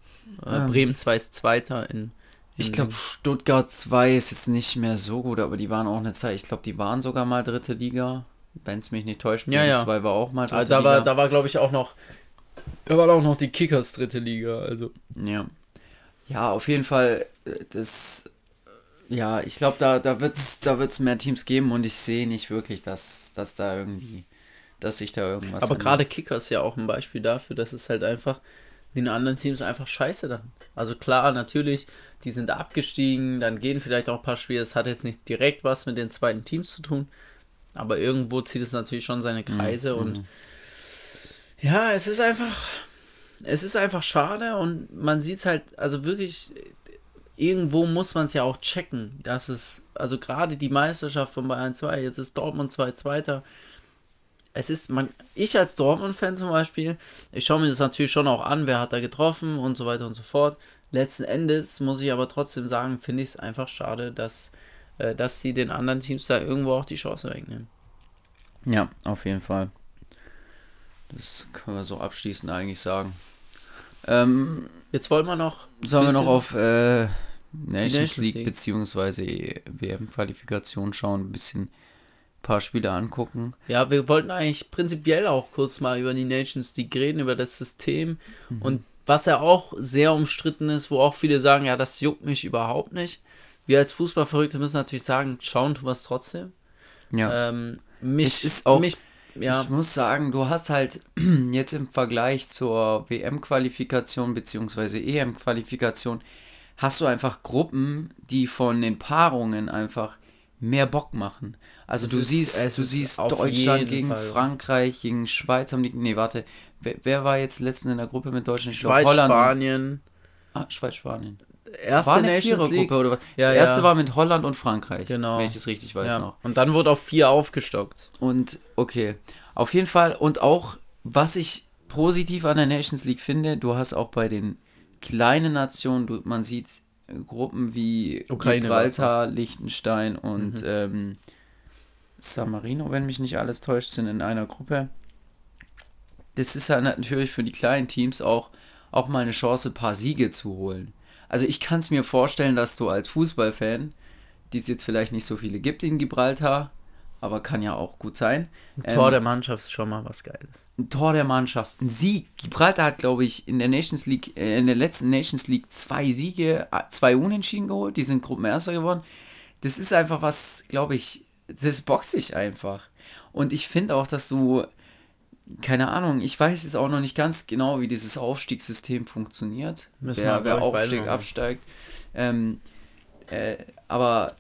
äh, ähm, Bremen 2 ist zweiter in. Ich glaube, Stuttgart 2 ist jetzt nicht mehr so gut, aber die waren auch eine Zeit, ich glaube, die waren sogar mal dritte Liga. Wenn es mich nicht täuscht, ja, ja. 2 war auch mal dritte da Liga. War, da war, glaube ich, auch noch. Da war auch noch die Kickers dritte Liga, also. Ja. Ja, auf jeden Fall, äh, das ja, ich glaube, da, da wird es da wird's mehr Teams geben und ich sehe nicht wirklich, dass, dass da irgendwie, dass sich da irgendwas. Aber gerade Kicker ist ja auch ein Beispiel dafür, dass es halt einfach den anderen Teams einfach scheiße dann. Also klar, natürlich, die sind abgestiegen, dann gehen vielleicht auch ein paar Spiele. Es hat jetzt nicht direkt was mit den zweiten Teams zu tun, aber irgendwo zieht es natürlich schon seine mhm, Kreise mhm. und ja, es ist einfach, es ist einfach schade und man sieht es halt, also wirklich, irgendwo muss man es ja auch checken. Das ist, also gerade die Meisterschaft von Bayern 2, jetzt ist Dortmund 2 Zweiter. Es ist, man, ich als Dortmund-Fan zum Beispiel, ich schaue mir das natürlich schon auch an, wer hat da getroffen und so weiter und so fort. Letzten Endes muss ich aber trotzdem sagen, finde ich es einfach schade, dass, äh, dass sie den anderen Teams da irgendwo auch die Chance wegnehmen. Ja, auf jeden Fall. Das können wir so abschließend eigentlich sagen. Ähm, Jetzt wollen wir noch. Sollen wir noch auf äh, Nations, Nations League, League. beziehungsweise WM-Qualifikation schauen, ein bisschen paar Spiele angucken. Ja, wir wollten eigentlich prinzipiell auch kurz mal über die Nations League reden, über das System mhm. und was ja auch sehr umstritten ist, wo auch viele sagen, ja, das juckt mich überhaupt nicht. Wir als Fußballverrückte müssen natürlich sagen, schauen tun wir es trotzdem. Ja. Ähm, mich, es ist auch, mich, ja. ich muss sagen, du hast halt <clears throat> jetzt im Vergleich zur WM-Qualifikation bzw. EM-Qualifikation hast du einfach Gruppen, die von den Paarungen einfach mehr Bock machen. Also es du ist, siehst, du siehst Deutschland gegen Fall. Frankreich, gegen Schweiz haben die. Nee, warte. Wer, wer war jetzt letztens in der Gruppe mit Deutschland? Schweiz, Holland Spanien. Ah, Schweiz, Spanien. Erste war eine Nations League oder was? Ja, die erste ja. war mit Holland und Frankreich. Genau. Wenn ich das richtig weiß ja. noch. Und dann wurde auf vier aufgestockt. Und okay. Auf jeden Fall. Und auch, was ich positiv an der Nations League finde, du hast auch bei den kleine Nationen, du, man sieht Gruppen wie Ukraine, Gibraltar, Liechtenstein und mhm. ähm, San Marino, wenn mich nicht alles täuscht, sind in einer Gruppe. Das ist ja natürlich für die kleinen Teams auch, auch mal eine Chance, ein paar Siege zu holen. Also ich kann es mir vorstellen, dass du als Fußballfan, die es jetzt vielleicht nicht so viele gibt in Gibraltar, aber kann ja auch gut sein. Ein Tor ähm, der Mannschaft ist schon mal was Geiles. Ein Tor der Mannschaft. Ein Sieg. Gibraltar hat, glaube ich, in der Nations League, äh, in der letzten Nations League zwei Siege, äh, zwei Unentschieden geholt. Die sind Gruppenerster geworden. Das ist einfach was, glaube ich, das bockt sich einfach. Und ich finde auch, dass du, keine Ahnung, ich weiß jetzt auch noch nicht ganz genau, wie dieses Aufstiegssystem funktioniert. Müssen wer, wer aufsteigt, absteigt. Ähm, äh, aber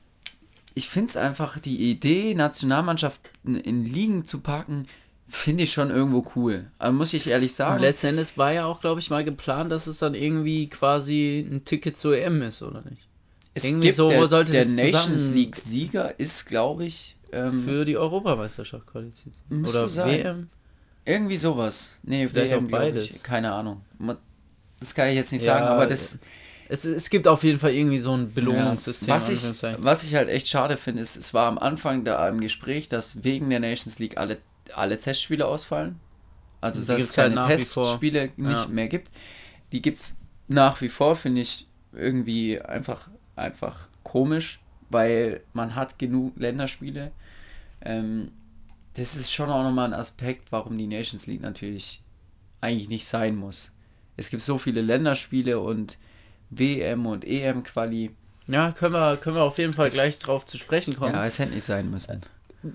ich finde es einfach, die Idee, Nationalmannschaften in Ligen zu packen, finde ich schon irgendwo cool. Aber muss ich ehrlich sagen. Und letzten Endes war ja auch, glaube ich, mal geplant, dass es dann irgendwie quasi ein Ticket zur EM ist, oder nicht? Es irgendwie gibt so der, sollte der Nations League Sieger ist, glaube ich, ähm, für die Europameisterschaft qualifiziert. Oder sein. WM. Irgendwie sowas. Nee, Vielleicht WM, auch beides. Keine Ahnung. Das kann ich jetzt nicht ja, sagen, aber das es, es gibt auf jeden Fall irgendwie so ein Belohnungssystem. Ja, was, ich, was ich halt echt schade finde, ist, es war am Anfang da im Gespräch, dass wegen der Nations League alle, alle Testspiele ausfallen. Also, dass es keine halt Testspiele nicht ja. mehr gibt. Die gibt es nach wie vor, finde ich irgendwie einfach, einfach komisch, weil man hat genug Länderspiele. Ähm, das ist schon auch nochmal ein Aspekt, warum die Nations League natürlich eigentlich nicht sein muss. Es gibt so viele Länderspiele und WM und EM-Quali. Ja, können wir, können wir auf jeden Fall gleich drauf zu sprechen kommen. Ja, es hätte nicht sein müssen.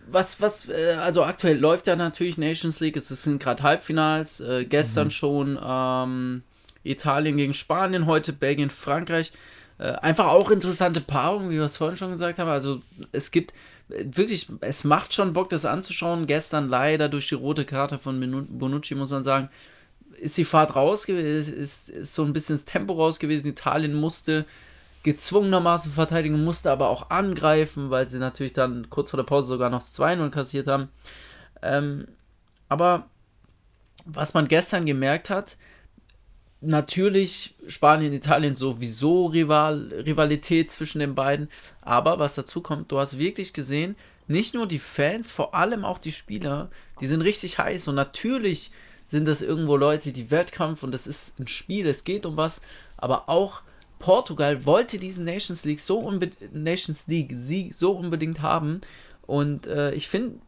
Was, was, äh, also aktuell läuft ja natürlich Nations League, es sind gerade Halbfinals, äh, gestern mhm. schon ähm, Italien gegen Spanien, heute Belgien, Frankreich. Äh, einfach auch interessante Paarungen, wie wir es vorhin schon gesagt haben. Also es gibt äh, wirklich, es macht schon Bock, das anzuschauen. Gestern leider durch die rote Karte von Bonucci, muss man sagen, ist die Fahrt raus gewesen, ist, ist so ein bisschen das Tempo raus gewesen. Italien musste gezwungenermaßen verteidigen, musste aber auch angreifen, weil sie natürlich dann kurz vor der Pause sogar noch das 2-0 kassiert haben. Ähm, aber was man gestern gemerkt hat, natürlich Spanien, Italien sowieso Rival, Rivalität zwischen den beiden. Aber was dazu kommt, du hast wirklich gesehen, nicht nur die Fans, vor allem auch die Spieler, die sind richtig heiß. Und natürlich sind das irgendwo Leute, die Wettkampf und das ist ein Spiel, es geht um was. Aber auch Portugal wollte diesen Nations League so Nations League Sieg so unbedingt haben. Und äh, ich finde,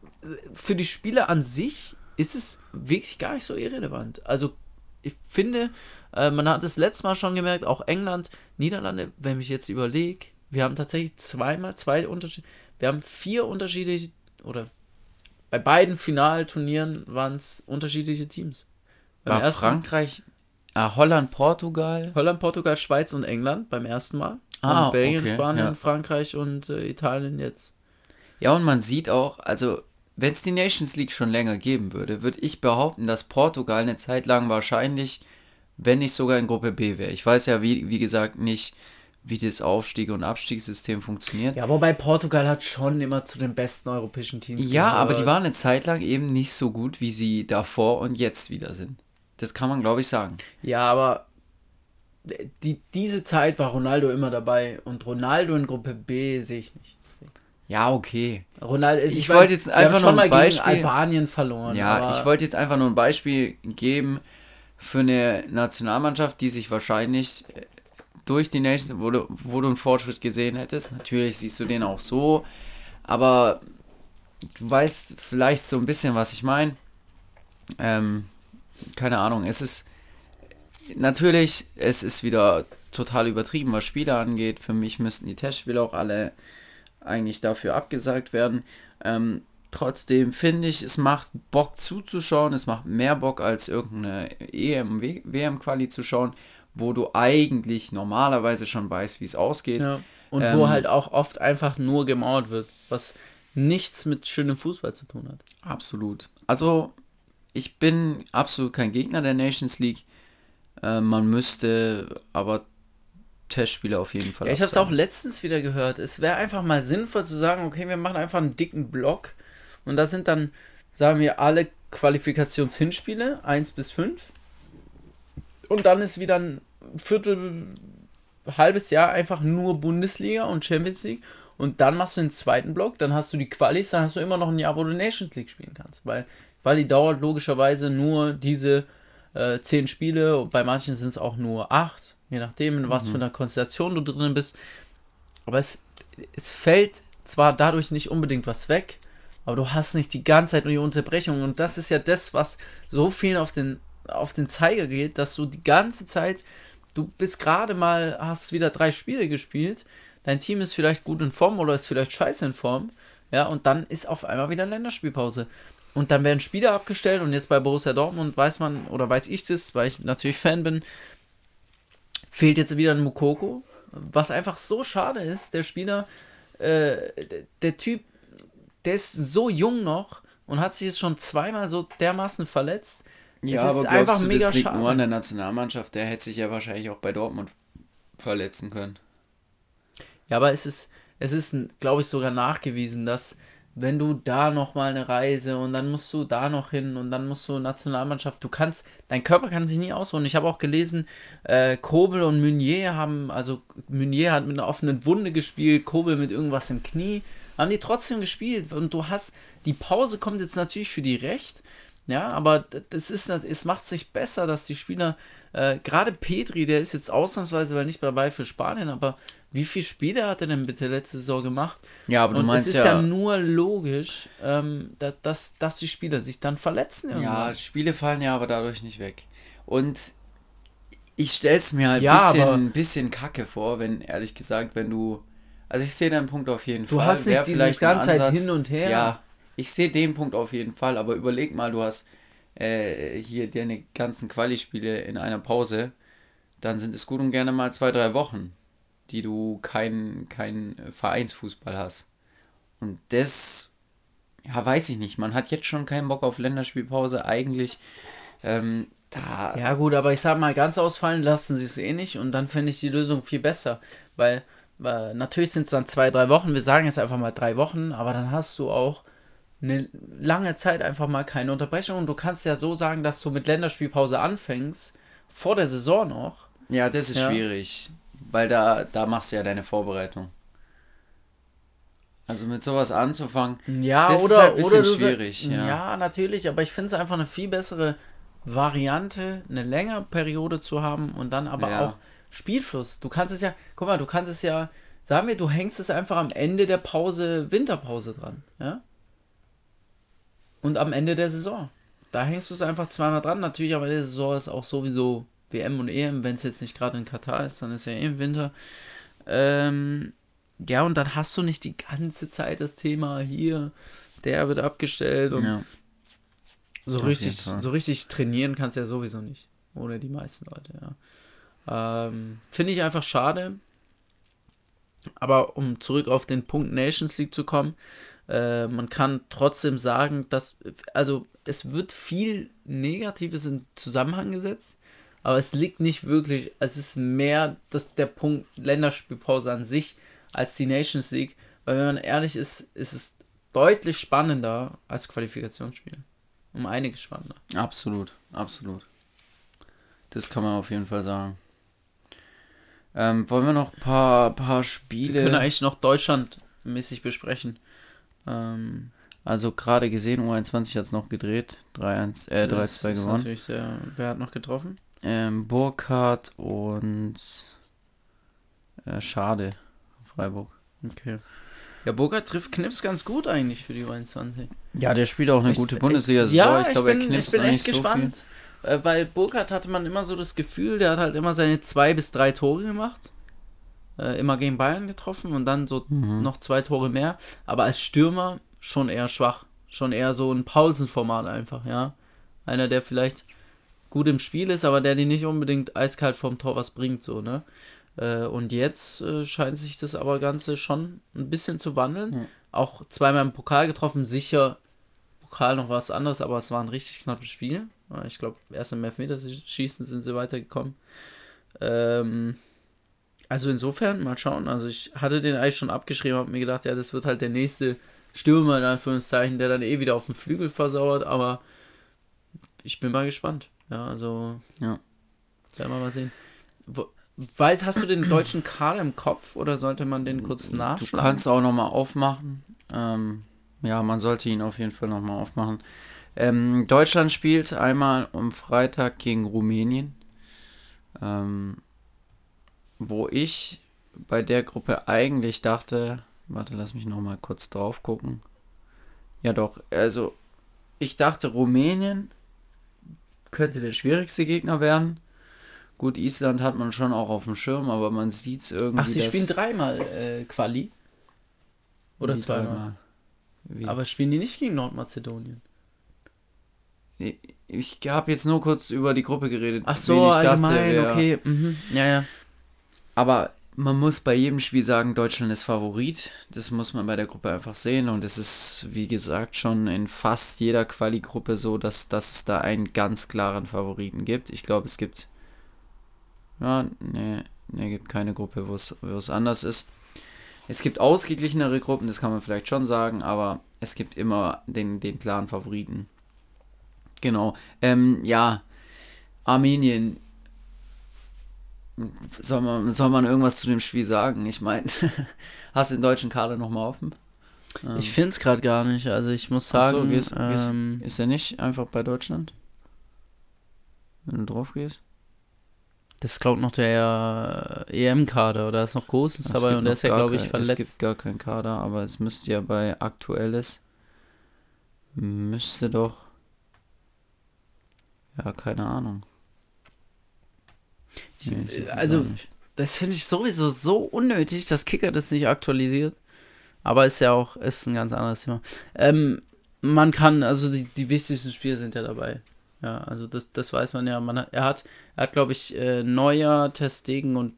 für die Spieler an sich ist es wirklich gar nicht so irrelevant. Also ich finde, äh, man hat es letztes Mal schon gemerkt, auch England, Niederlande, wenn ich jetzt überlege, wir haben tatsächlich zweimal zwei Unterschiede, wir haben vier unterschiedliche, oder bei beiden Finalturnieren waren es unterschiedliche Teams. Beim War Frankreich, ah, Holland, Portugal? Holland, Portugal, Schweiz und England beim ersten Mal. Ah, und Belgien, okay, Spanien, ja. Frankreich und äh, Italien jetzt. Ja, und man sieht auch, also wenn es die Nations League schon länger geben würde, würde ich behaupten, dass Portugal eine Zeit lang wahrscheinlich, wenn nicht sogar in Gruppe B wäre. Ich weiß ja, wie, wie gesagt, nicht, wie das Aufstieg- und Abstiegssystem funktioniert. Ja, wobei Portugal hat schon immer zu den besten europäischen Teams Ja, gehört. aber die waren eine Zeit lang eben nicht so gut, wie sie davor und jetzt wieder sind. Das kann man, glaube ich, sagen. Ja, aber die, diese Zeit war Ronaldo immer dabei und Ronaldo in Gruppe B sehe ich nicht. Ja, okay. Ronaldo, ich, ich wollte jetzt einfach nur ein Beispiel. Albanien verloren. Ja, ich wollte jetzt einfach nur ein Beispiel geben für eine Nationalmannschaft, die sich wahrscheinlich äh, durch die Nations, wo du, wo du einen Fortschritt gesehen hättest. Natürlich siehst du den auch so, aber du weißt vielleicht so ein bisschen, was ich meine. Ähm, keine Ahnung, es ist natürlich, es ist wieder total übertrieben, was Spiele angeht. Für mich müssten die Testspiele auch alle eigentlich dafür abgesagt werden. Ähm, trotzdem finde ich, es macht Bock zuzuschauen, es macht mehr Bock als irgendeine EM, WM-Quali zu schauen, wo du eigentlich normalerweise schon weißt, wie es ausgeht. Ja. Und ähm, wo halt auch oft einfach nur gemauert wird, was nichts mit schönem Fußball zu tun hat. Absolut. Also, ich bin absolut kein Gegner der Nations League. Äh, man müsste aber Testspiele auf jeden Fall. Ja, ich habe es auch letztens wieder gehört. Es wäre einfach mal sinnvoll zu sagen, okay, wir machen einfach einen dicken Block und da sind dann, sagen wir, alle Qualifikationshinspiele, 1 bis 5. Und dann ist wieder ein Viertel, halbes Jahr einfach nur Bundesliga und Champions League. Und dann machst du den zweiten Block, dann hast du die Qualis, dann hast du immer noch ein Jahr, wo du Nations League spielen kannst. Weil Quali dauert logischerweise nur diese äh, 10 Spiele, bei manchen sind es auch nur 8 je nachdem, in was mhm. für einer Konstellation du drin bist. Aber es, es fällt zwar dadurch nicht unbedingt was weg, aber du hast nicht die ganze Zeit nur die Unterbrechung. Und das ist ja das, was so vielen auf den, auf den Zeiger geht, dass du die ganze Zeit, du bist gerade mal, hast wieder drei Spiele gespielt, dein Team ist vielleicht gut in Form oder ist vielleicht scheiße in Form, ja, und dann ist auf einmal wieder Länderspielpause. Und dann werden Spieler abgestellt und jetzt bei Borussia Dortmund weiß man, oder weiß ich das, weil ich natürlich Fan bin, fehlt jetzt wieder ein Mukoko, was einfach so schade ist. Der Spieler, äh, der Typ, der ist so jung noch und hat sich jetzt schon zweimal so dermaßen verletzt. Ja, das aber ist einfach du, mega das liegt nur an der Nationalmannschaft. Der hätte sich ja wahrscheinlich auch bei Dortmund verletzen können. Ja, aber es ist, es ist, glaube ich, sogar nachgewiesen, dass wenn du da nochmal eine Reise und dann musst du da noch hin und dann musst du Nationalmannschaft, du kannst, dein Körper kann sich nie ausruhen. Ich habe auch gelesen, äh, Kobel und Meunier haben, also Meunier hat mit einer offenen Wunde gespielt, Kobel mit irgendwas im Knie, haben die trotzdem gespielt und du hast, die Pause kommt jetzt natürlich für die recht, ja, aber das ist, es macht sich besser, dass die Spieler, äh, gerade Petri, der ist jetzt ausnahmsweise weil nicht dabei für Spanien, aber wie viele Spiele hat er denn bitte letzte Saison gemacht? Ja, aber du und meinst es ist ja, ja nur logisch, ähm, dass, dass, die Spieler sich dann verletzen. Irgendwann. Ja, Spiele fallen ja aber dadurch nicht weg. Und ich stelle es mir halt ein ja, bisschen, bisschen kacke vor, wenn, ehrlich gesagt, wenn du. Also ich sehe deinen Punkt auf jeden du Fall. Du hast nicht dieses ganze Zeit hin und her. Ja, ich sehe den Punkt auf jeden Fall, aber überleg mal, du hast äh, hier deine ganzen Quali-Spiele in einer Pause, dann sind es gut und gerne mal zwei, drei Wochen die du keinen kein Vereinsfußball hast. Und das, ja, weiß ich nicht. Man hat jetzt schon keinen Bock auf Länderspielpause. Eigentlich, ähm, da. Ja, gut, aber ich sag mal, ganz ausfallen lassen sie es eh nicht. Und dann finde ich die Lösung viel besser. Weil, weil natürlich sind es dann zwei, drei Wochen. Wir sagen jetzt einfach mal drei Wochen. Aber dann hast du auch eine lange Zeit einfach mal keine Unterbrechung. Und du kannst ja so sagen, dass du mit Länderspielpause anfängst vor der Saison noch. Ja, das ist Ja. schwierig. Weil da, da machst du ja deine Vorbereitung. Also mit sowas anzufangen. Ja, Das ist oder, halt ein bisschen schwierig, ja. ja. natürlich, aber ich finde es einfach eine viel bessere Variante, eine längere Periode zu haben und dann aber Ja. auch Spielfluss. Du kannst es ja, guck mal, du kannst es ja, sagen wir, du hängst es einfach am Ende der Pause, Winterpause dran, ja? Und am Ende der Saison. Da hängst du es einfach zweimal dran. Natürlich, aber der Saison ist auch sowieso WM und EM, wenn es jetzt nicht gerade in Katar ist, dann ist ja eh im Winter. Ähm, ja, und dann hast du nicht die ganze Zeit das Thema hier, der wird abgestellt und Ja. so auf richtig, so richtig trainieren kannst du ja sowieso nicht. Oder die meisten Leute, ja. Ähm, Finde ich einfach schade. Aber um zurück auf den Punkt Nations League zu kommen, äh, man kann trotzdem sagen, dass, also es wird viel Negatives in Zusammenhang gesetzt, aber es liegt nicht wirklich, es ist mehr das, der Punkt Länderspielpause an sich als die Nations League, weil wenn man ehrlich ist, ist es deutlich spannender als Qualifikationsspiel. Um einiges spannender. Absolut, absolut. Das kann man auf jeden Fall sagen. Ähm, wollen wir noch ein paar, paar Wir Spiele? können eigentlich noch deutschlandmäßig besprechen. Ähm, also gerade gesehen, U21 hat es noch gedreht. 3-1, äh, das 3-2 ist gewonnen. natürlich sehr. Wer hat noch getroffen? Ähm, Burkhardt und äh, Schade. Freiburg. Okay. Ja, Burkhardt trifft Knips ganz gut eigentlich für die U21. Ja, der spielt auch eine Ich- gute Bundesliga-Saison. Ja, ich ich, glaube, er bin, knipst ich bin echt so gespannt. äh, weil Burkhardt hatte man immer so das Gefühl, der hat halt immer seine zwei bis drei Tore gemacht. Äh, immer gegen Bayern getroffen und dann so Mhm. noch zwei Tore mehr. Aber als Stürmer schon eher schwach. Schon eher so ein Paulsen-Format einfach, ja. Einer, der vielleicht gut im Spiel ist, aber der dir nicht unbedingt eiskalt vorm Tor was bringt, so, ne? Äh, und jetzt äh, scheint sich das aber Ganze schon ein bisschen zu wandeln. Ja. Auch zweimal im Pokal getroffen, sicher Pokal noch was anderes, aber es war ein richtig knappes Spiel. Äh, Ich glaube, erst im Elfmeterschießen sind sie weitergekommen. Ähm, also insofern, mal schauen. Also ich hatte den eigentlich schon abgeschrieben, habe mir gedacht, ja, das wird halt der nächste Stürmer, in Anführungszeichen, der dann eh wieder auf dem Flügel versauert, aber ich bin mal gespannt. Ja, also Ja. werden wir mal sehen. Wo, weißt, hast du den deutschen Kader im Kopf oder sollte man den kurz Du nachschlagen? kannst auch nochmal aufmachen. Ähm, ja, man sollte ihn auf jeden Fall nochmal aufmachen. Ähm, Deutschland spielt einmal am Freitag gegen Rumänien. Ähm, wo ich bei der Gruppe eigentlich dachte, warte, lass mich nochmal kurz drauf gucken. Ja doch, also ich dachte, Rumänien könnte der schwierigste Gegner werden. Gut, Island hat man schon auch auf dem Schirm, aber man sieht es irgendwie. Ach, sie spielen dreimal äh, Quali. Oder zweimal. Wie? Aber spielen die nicht gegen Nordmazedonien? Ich habe jetzt nur kurz über die Gruppe geredet. Ach so, ich dachte, allgemein, wer- okay. Mhm. Ja, ja. Aber man muss bei jedem Spiel sagen, Deutschland ist Favorit. Das muss man bei der Gruppe einfach sehen. Und es ist, wie gesagt, schon in fast jeder Quali-Gruppe so, dass, dass es da einen ganz klaren Favoriten gibt. Ich glaube, es gibt. Ja, nee, nee, gibt keine Gruppe, wo es wo es anders ist. Es gibt ausgeglichenere Gruppen, das kann man vielleicht schon sagen, aber es gibt immer den, den klaren Favoriten. Genau. Ähm, ja, Armenien. Soll man, soll man irgendwas zu dem Spiel sagen? Ich meine, <laughs> hast du den deutschen Kader nochmal offen? Ähm, Ich finde es gerade gar nicht. Also ich muss so, sagen, gehst- gehst- ähm, ist er nicht einfach bei Deutschland? Wenn du drauf gehst? Das glaubt noch der äh, EM-Kader oder ist noch Gosens Es dabei und der ist ja, glaube ich, kein- Es verletzt. gibt gar keinen Kader, aber es müsste ja bei aktuelles. Müsste doch. Ja, keine Ahnung. Nee, weiß also. Das finde ich sowieso so unnötig, dass Kicker das nicht aktualisiert. Aber ist ja auch ist ein ganz anderes Thema. Ähm, man kann, also die, die wichtigsten Spiele sind ja dabei. Ja, also das, das weiß man ja. Man hat, er hat, er hat glaube ich, äh, Neuer, Testegen und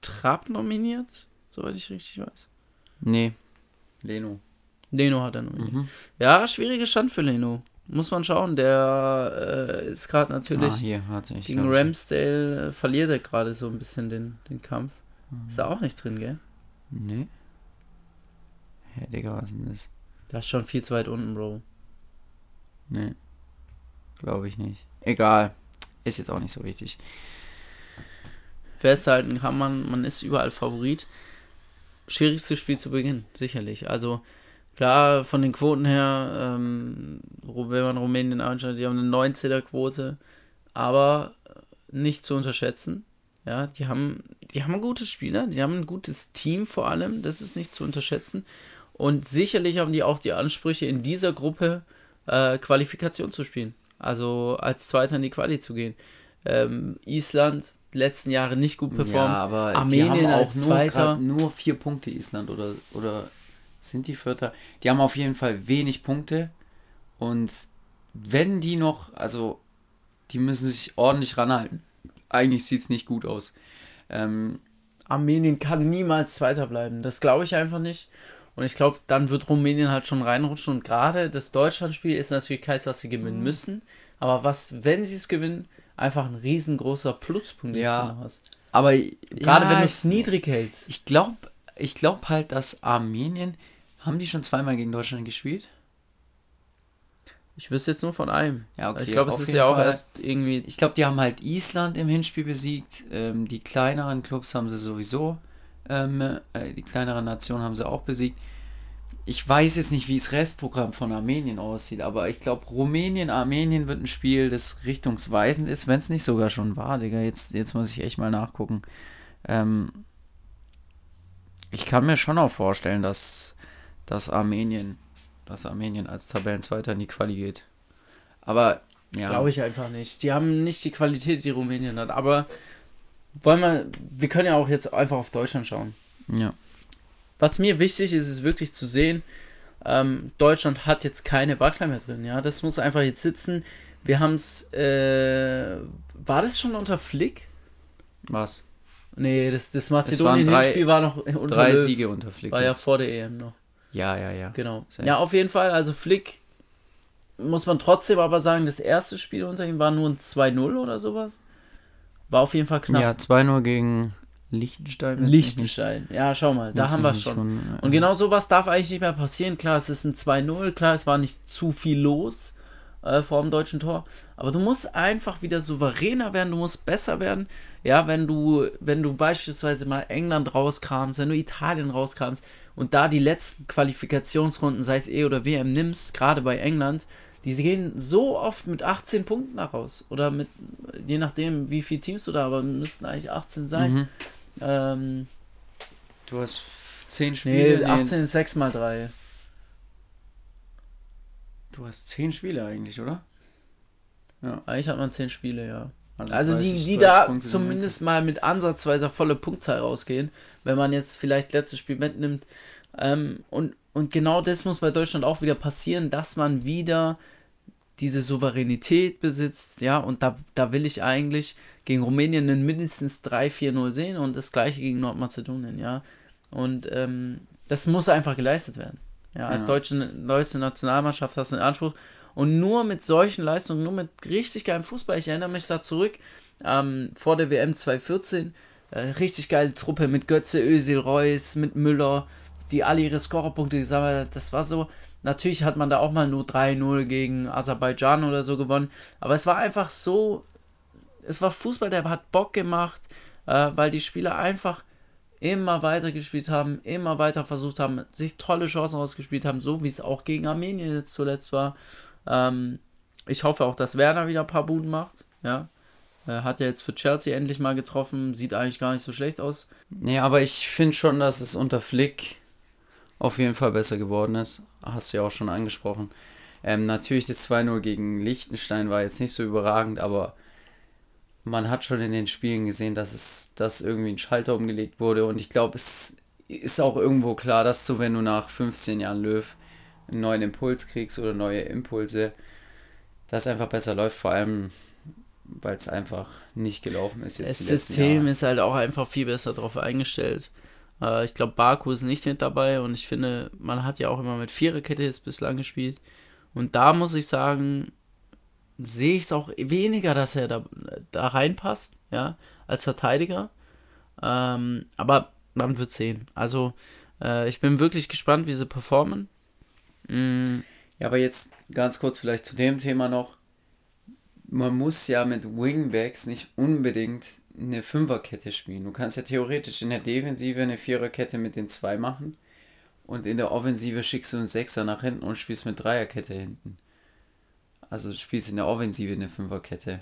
Trapp nominiert, soweit ich richtig weiß. Nee. Leno. Leno hat er nominiert. Mhm. Ja, schwieriger Stand für Leno. Muss man schauen. Der äh, ist gerade natürlich Ah, hier, warte. Ich gegen Ramsdale äh, verliert er gerade so ein bisschen den, den Kampf. Ist er auch nicht drin, gell? Nee. Hä, Digga, was denn das? Da ist schon viel zu weit unten, Bro. Nee. Glaube ich nicht. Egal. ist jetzt auch nicht so wichtig. Festhalten kann man, man ist überall Favorit. Schwierigstes Spiel zu Beginn, sicherlich. Also klar, von den Quoten her, ähm, wenn man Rumänien anschaut, die haben eine 19er-Quote, aber nicht zu unterschätzen. Ja, die haben, die haben gute Spieler, die haben ein gutes Team vor allem, das ist nicht zu unterschätzen. Und sicherlich haben die auch die Ansprüche, in dieser Gruppe äh, Qualifikation zu spielen. Also als Zweiter in die Quali zu gehen. Ähm, Island, letzten Jahre nicht gut performt. Ja, aber Armenien als nur, Zweiter. Nur vier Punkte Island oder, oder sind die Vierter? Die haben auf jeden Fall wenig Punkte. Und wenn die noch, also die müssen sich ordentlich ranhalten. Eigentlich sieht es nicht gut aus. Ähm, Armenien kann niemals Zweiter bleiben. Das glaube ich einfach nicht. Und ich glaube, dann wird Rumänien halt schon reinrutschen. Und gerade das Deutschlandspiel ist natürlich keins, was sie gewinnen mhm. müssen. Aber was, wenn sie es gewinnen, einfach ein riesengroßer Pluspunkt ist. Ja, aber gerade ja, wenn du es niedrig hältst. Ich glaube ich glaub halt, dass Armenien, haben die schon zweimal gegen Deutschland gespielt? Ich wüsste jetzt nur von einem. Ja, okay. Ich glaube, es ist ja auch Fall. erst irgendwie. Ich glaube, die haben halt Island im Hinspiel besiegt. Ähm, die kleineren Clubs haben sie sowieso. Ähm, äh, die kleineren Nationen haben sie auch besiegt ich weiß jetzt nicht, wie das Restprogramm von Armenien aussieht, aber ich glaube, Rumänien, Armenien wird ein Spiel, das richtungsweisend ist, wenn es nicht sogar schon war, Digga. Jetzt, jetzt muss ich echt mal nachgucken. Ähm, ich kann mir schon auch vorstellen, dass, dass Armenien, dass Armenien als Tabellenzweiter in die Quali geht. Aber ja. Glaube ich einfach nicht. Die haben nicht die Qualität, die Rumänien hat. Aber wollen wir, wir können ja auch jetzt einfach auf Deutschland schauen. Ja. Was mir wichtig ist, ist wirklich zu sehen, ähm, Deutschland hat jetzt keine Wackler mehr drin. Ja, das muss einfach jetzt sitzen. Wir haben es. Äh, war das schon unter Flick? Was? Nee, das, das Mazedonien-Hinspiel war noch unter Drei Löw. Siege unter Flick. War jetzt. ja vor der EM noch. Ja, ja, ja. Genau. Sehr ja, auf jeden Fall. Also Flick muss man trotzdem aber sagen, das erste Spiel unter ihm war nur ein 2-0 oder sowas. War auf jeden Fall knapp. Ja, 2-0 gegen Liechtenstein? Liechtenstein, ja, schau mal, da haben wir es schon. schon ja. Und genau sowas darf eigentlich nicht mehr passieren. Klar, es ist ein 2-0, klar, es war nicht zu viel los äh, vor dem deutschen Tor. Aber du musst einfach wieder souveräner werden, du musst besser werden. Ja, wenn du, wenn du beispielsweise mal England rauskramst, wenn du Italien rauskramst und da die letzten Qualifikationsrunden, sei es E oder WM, nimmst, gerade bei England, die gehen so oft mit 18 Punkten nach raus. Oder mit, je nachdem, wie viele Teams du da, aber müssten eigentlich 18 sein. Mhm. Ähm, du hast 10 Spiele. Nee, 18 ist 6 mal 3. Du hast 10 Spiele eigentlich, oder? Ja. Eigentlich hat man 10 Spiele, ja. Also, also die, die da Punkte zumindest mal mit ansatzweise volle Punktzahl rausgehen, wenn man jetzt vielleicht letztes Spiel mitnimmt. Ähm, und, und genau das muss bei Deutschland auch wieder passieren, dass man wieder diese Souveränität besitzt, ja, und da, da will ich eigentlich gegen Rumänien einen mindestens 3-4-0 sehen und das gleiche gegen Nordmazedonien, ja. Und ähm, das muss einfach geleistet werden. Ja, als ja. deutsche, deutsche Nationalmannschaft hast du einen Anspruch. Und nur mit solchen Leistungen, nur mit richtig geilem Fußball, ich erinnere mich da zurück, ähm, vor der WM 2014, äh, richtig geile Truppe mit Götze, Özil, Reus, mit Müller, die alle ihre Scorerpunkte gesammelt haben. Das war so, Natürlich hat man da auch mal nur 3-0 gegen Aserbaidschan oder so gewonnen. Aber es war einfach so, es war Fußball, der hat Bock gemacht, äh, weil die Spieler einfach immer weiter gespielt haben, immer weiter versucht haben, sich tolle Chancen ausgespielt haben, so wie es auch gegen Armenien jetzt zuletzt war. Ähm, ich hoffe auch, dass Werner wieder ein paar Buden macht. Ja. Er hat ja jetzt für Chelsea endlich mal getroffen, sieht eigentlich gar nicht so schlecht aus. Nee, aber ich finde schon, dass es unter Flick auf jeden Fall besser geworden ist. Hast du ja auch schon angesprochen. Ähm, natürlich das 2-0 gegen Liechtenstein war jetzt nicht so überragend, aber man hat schon in den Spielen gesehen, dass es dass irgendwie ein Schalter umgelegt wurde und ich glaube, es ist auch irgendwo klar, dass du, wenn du nach 15 Jahren Löw einen neuen Impuls kriegst oder neue Impulse, das einfach besser läuft, vor allem weil es einfach nicht gelaufen ist. Jetzt das System ist halt auch einfach viel besser darauf eingestellt. Äh, ich glaube, Baku ist nicht mit dabei und ich finde, man hat ja auch immer mit Viererkette jetzt bislang gespielt. Und da muss ich sagen, sehe ich es auch weniger, dass er da, da reinpasst, ja, als Verteidiger. Ähm, aber man wird sehen. Also, äh, ich bin wirklich gespannt, wie sie performen. Mm. Ja, aber jetzt ganz kurz vielleicht zu dem Thema noch. man muss ja mit Wingbacks nicht unbedingt eine Fünferkette spielen. Du kannst ja theoretisch in der Defensive eine Viererkette mit den zwei machen und in der Offensive schickst du einen Sechser nach hinten und spielst mit Dreierkette hinten. Also du spielst in der Offensive eine Fünferkette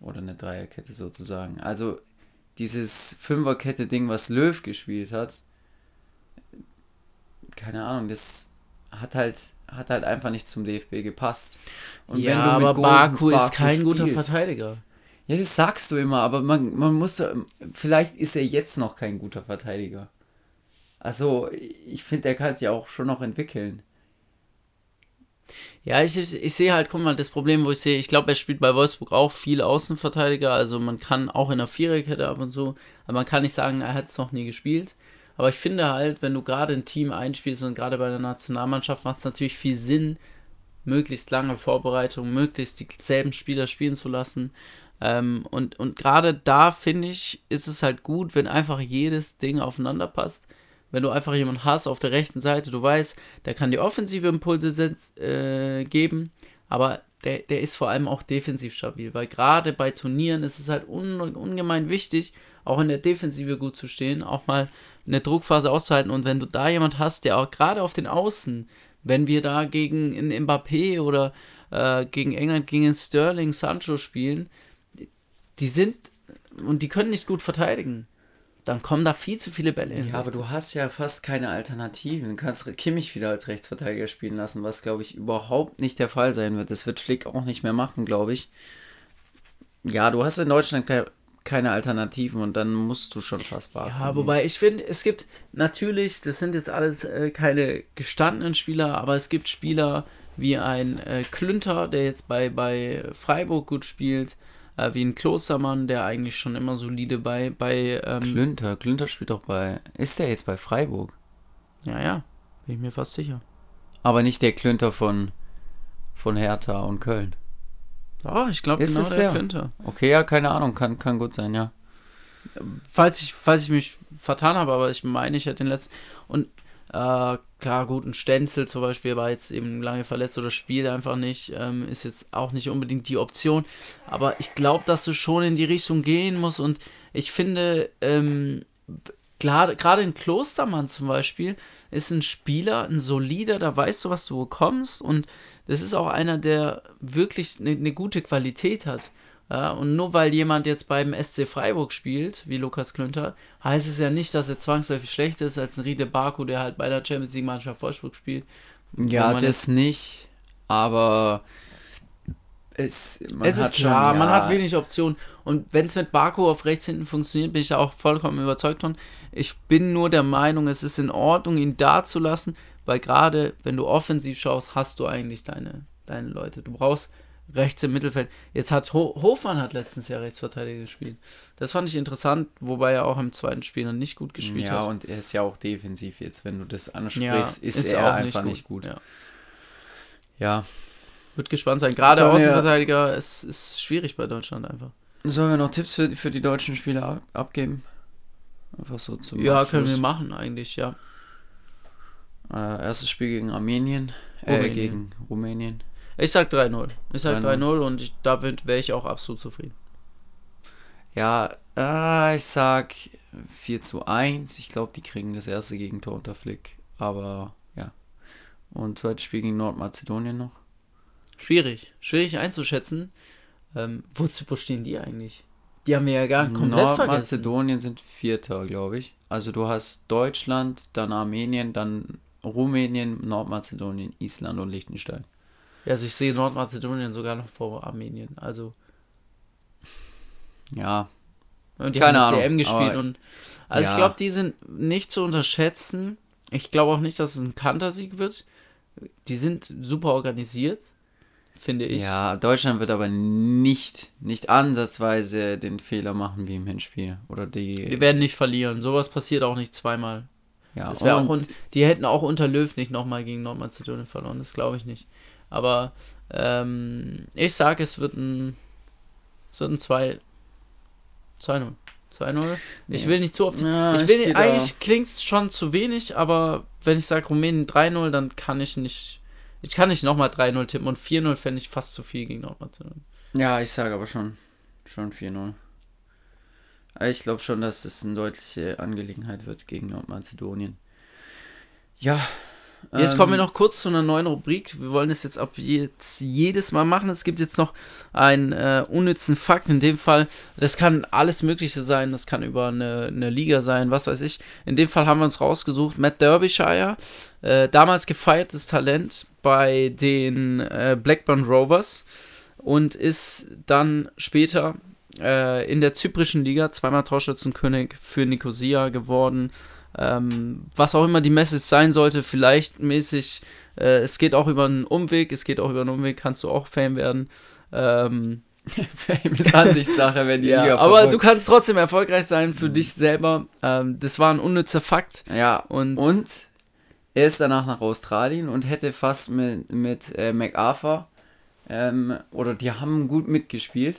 oder eine Dreierkette sozusagen. Also dieses Fünferkette-Ding, was Löw gespielt hat, keine Ahnung, das hat halt, hat halt einfach nicht zum DFB gepasst. Und ja, aber Baku ist kein spielst, guter Verteidiger. Ja, das sagst du immer, aber man, man muss, vielleicht ist er jetzt noch kein guter Verteidiger. Also, ich finde, der kann sich auch schon noch entwickeln. Ja, ich, ich, ich sehe halt, guck mal, das Problem, wo ich sehe, ich glaube, er spielt bei Wolfsburg auch viel Außenverteidiger, also man kann auch in der Viererkette ab und so, aber man kann nicht sagen, er hat es noch nie gespielt. Aber ich finde halt, wenn du gerade ein Team einspielst und gerade bei der Nationalmannschaft macht es natürlich viel Sinn, möglichst lange Vorbereitung, möglichst dieselben Spieler spielen zu lassen. Ähm, und und gerade da finde ich, ist es halt gut, wenn einfach jedes Ding aufeinander passt. Wenn du einfach jemanden hast auf der rechten Seite, du weißt, der kann die offensive Impulse äh, geben, aber der, der ist vor allem auch defensiv stabil, weil gerade bei Turnieren ist es halt un, ungemein wichtig, auch in der Defensive gut zu stehen, auch mal eine Druckphase auszuhalten. Und wenn du da jemand hast, der auch gerade auf den Außen, wenn wir da gegen in Mbappé oder äh, gegen England, gegen Sterling, Sancho spielen, die sind und die können nicht gut verteidigen. Dann kommen da viel zu viele Bälle hin. Ja, aber du hast ja fast keine Alternativen. Du kannst Kimmich wieder als Rechtsverteidiger spielen lassen, was glaube ich überhaupt nicht der Fall sein wird. Das wird Flick auch nicht mehr machen, glaube ich. Ja, du hast in Deutschland keine Alternativen und dann musst du schon fast warten. Ja, wobei ich finde, es gibt natürlich, das sind jetzt alles äh, keine gestandenen Spieler, aber es gibt Spieler wie ein äh, Klünter, der jetzt bei, bei Freiburg gut spielt, äh, wie ein Klostermann, der eigentlich schon immer solide bei. bei ähm, Klünter, Klünter spielt doch bei. Ist der jetzt bei Freiburg? Ja, ja, bin ich mir fast sicher. Aber nicht der Klünter von, von Hertha und Köln. Oh, ich glaube genau der, der könnte. Okay, ja, keine Ahnung, kann, kann gut sein, ja. Falls ich, falls ich mich vertan habe, aber ich meine, ich hätte den letzten. Und äh, klar, gut, ein Stenzel zum Beispiel war jetzt eben lange verletzt oder spielt einfach nicht, ähm, ist jetzt auch nicht unbedingt die Option. Aber ich glaube, dass du schon in die Richtung gehen musst und ich finde, ähm, gerade ein Klostermann zum Beispiel ist ein Spieler, ein solider, da weißt du, was du bekommst und das ist auch einer, der wirklich eine ne gute Qualität hat. Ja, und nur weil jemand jetzt beim SC Freiburg spielt, wie Lukas Klünter, heißt es ja nicht, dass er zwangsläufig schlechter ist als ein Riede Baku, der halt bei der Champions League Mannschaft Wolfsburg spielt. Ja, das nicht, aber es, es ist klar, schon, ja. man hat wenig Optionen. Und wenn es mit Baku auf rechts hinten funktioniert, bin ich da auch vollkommen überzeugt von. Ich bin nur der Meinung, es ist in Ordnung, ihn da zu lassen, weil gerade wenn du offensiv schaust, hast du eigentlich deine, deine Leute. Du brauchst rechts im Mittelfeld. Jetzt hat Ho Hofmann hat letztens ja Rechtsverteidiger gespielt. Das fand ich interessant, wobei er auch im zweiten Spiel dann nicht gut gespielt ja, hat. Ja, und er ist ja auch defensiv jetzt, wenn du das ansprichst, ja, ist, ist, er einfach nicht gut. Nicht gut. Ja. ja. Wird gespannt sein. Gerade Außenverteidiger ist, ist schwierig bei Deutschland einfach. Sollen wir noch Tipps für, für die deutschen Spieler abgeben? Einfach so zum Ja, Abschluss. können wir machen eigentlich, ja. Äh, erstes Spiel gegen Armenien, äh, gegen Rumänien. Ich sag 3-0. Ich sag 3-0 und ich, damit wäre ich auch absolut zufrieden. Ja, äh, ich sag 4 zu 1. Ich glaube, die kriegen das erste Gegentor unter Flick. Aber ja. Und zweites Spiel gegen Nordmazedonien noch. Schwierig. Schwierig einzuschätzen. Ähm, wo, wo stehen die eigentlich? Die haben wir ja gar komplett Nordmazedonien sind Vierter, glaube ich. Also du hast Deutschland, dann Armenien, dann Rumänien, Nordmazedonien, Island und Liechtenstein. Ja, also ich sehe Nordmazedonien sogar noch vor Armenien. Also. Ja. Und die Keine haben Ahnung, CM gespielt und. Also ja. ich glaube, die sind nicht zu unterschätzen. Ich glaube auch nicht, dass es ein Kantersieg wird. Die sind super organisiert, finde ich. Ja, Deutschland wird aber nicht, nicht ansatzweise den Fehler machen wie im Hinspiel. Oder die. Die werden nicht verlieren. Sowas passiert auch nicht zweimal. Ja, das wäre auch und die hätten auch unter Löw nicht nochmal gegen Nordmazedonien verloren, das glaube ich nicht. Aber ähm, ich sage, es wird ein es wird ein 2 2-0. 2-0. Ich will nicht zu oft. Ja, ich will ich eigentlich klingt es schon zu wenig, aber wenn ich sage Rumänien 3-0, dann kann ich nicht. Ich kann nicht nochmal 3-0 tippen und 4-0 fände ich fast zu viel gegen Nordmazedonien. Ja, ich sage aber schon, schon 4-0. Ich glaube schon, dass es eine deutliche Angelegenheit wird gegen Nordmazedonien. Ja. Jetzt ähm, kommen wir noch kurz zu einer neuen Rubrik. Wir wollen es jetzt ab jetzt jedes Mal machen. Es gibt jetzt noch einen äh, unnützen Fakt. In dem Fall, das kann alles Mögliche sein. Das kann über eine, eine Liga sein, was weiß ich. In dem Fall haben wir uns rausgesucht. Matt Derbyshire, äh, damals gefeiertes Talent bei den äh, Blackburn Rovers und ist dann später äh, in der zyprischen Liga zweimal Torschützenkönig für Nicosia geworden. Ähm, was auch immer die Message sein sollte, vielleicht mäßig, äh, es geht auch über einen Umweg, es geht auch über einen Umweg, kannst du auch Fame werden. Ähm, <laughs> Fame ist Ansichtssache, wenn die ja, Liga Aber du kannst trotzdem erfolgreich sein für mhm. dich selber. Ähm, das war ein unnützer Fakt. Ja, und, und er ist danach nach Australien und hätte fast mit, mit äh, MacArthur ähm, oder die haben gut mitgespielt.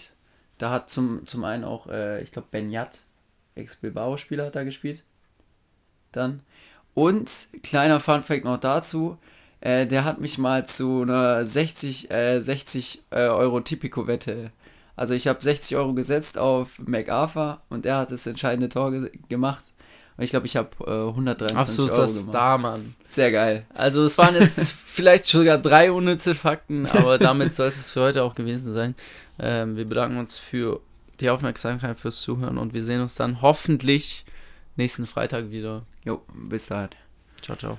Da hat zum, zum einen auch, äh, ich glaube, Ben Yat, Ex-Bilbao-Spieler, hat da gespielt. Dann. Und, kleiner Fun-Fact noch dazu, äh, der hat mich mal zu einer 60, äh, 60 äh, Euro Tipico-Wette. Also ich habe 60 Euro gesetzt auf MacArthur und er hat das entscheidende Tor ge gemacht. Und ich glaube, ich habe äh, 123 Ach so, ist das gemacht. da, Mann. Sehr geil. Also es waren jetzt <laughs> vielleicht sogar drei unnütze Fakten, aber damit soll es für heute auch gewesen sein. Ähm, wir bedanken uns für die Aufmerksamkeit, fürs Zuhören und wir sehen uns dann hoffentlich nächsten Freitag wieder. Jo, bis dahin. Ciao, ciao.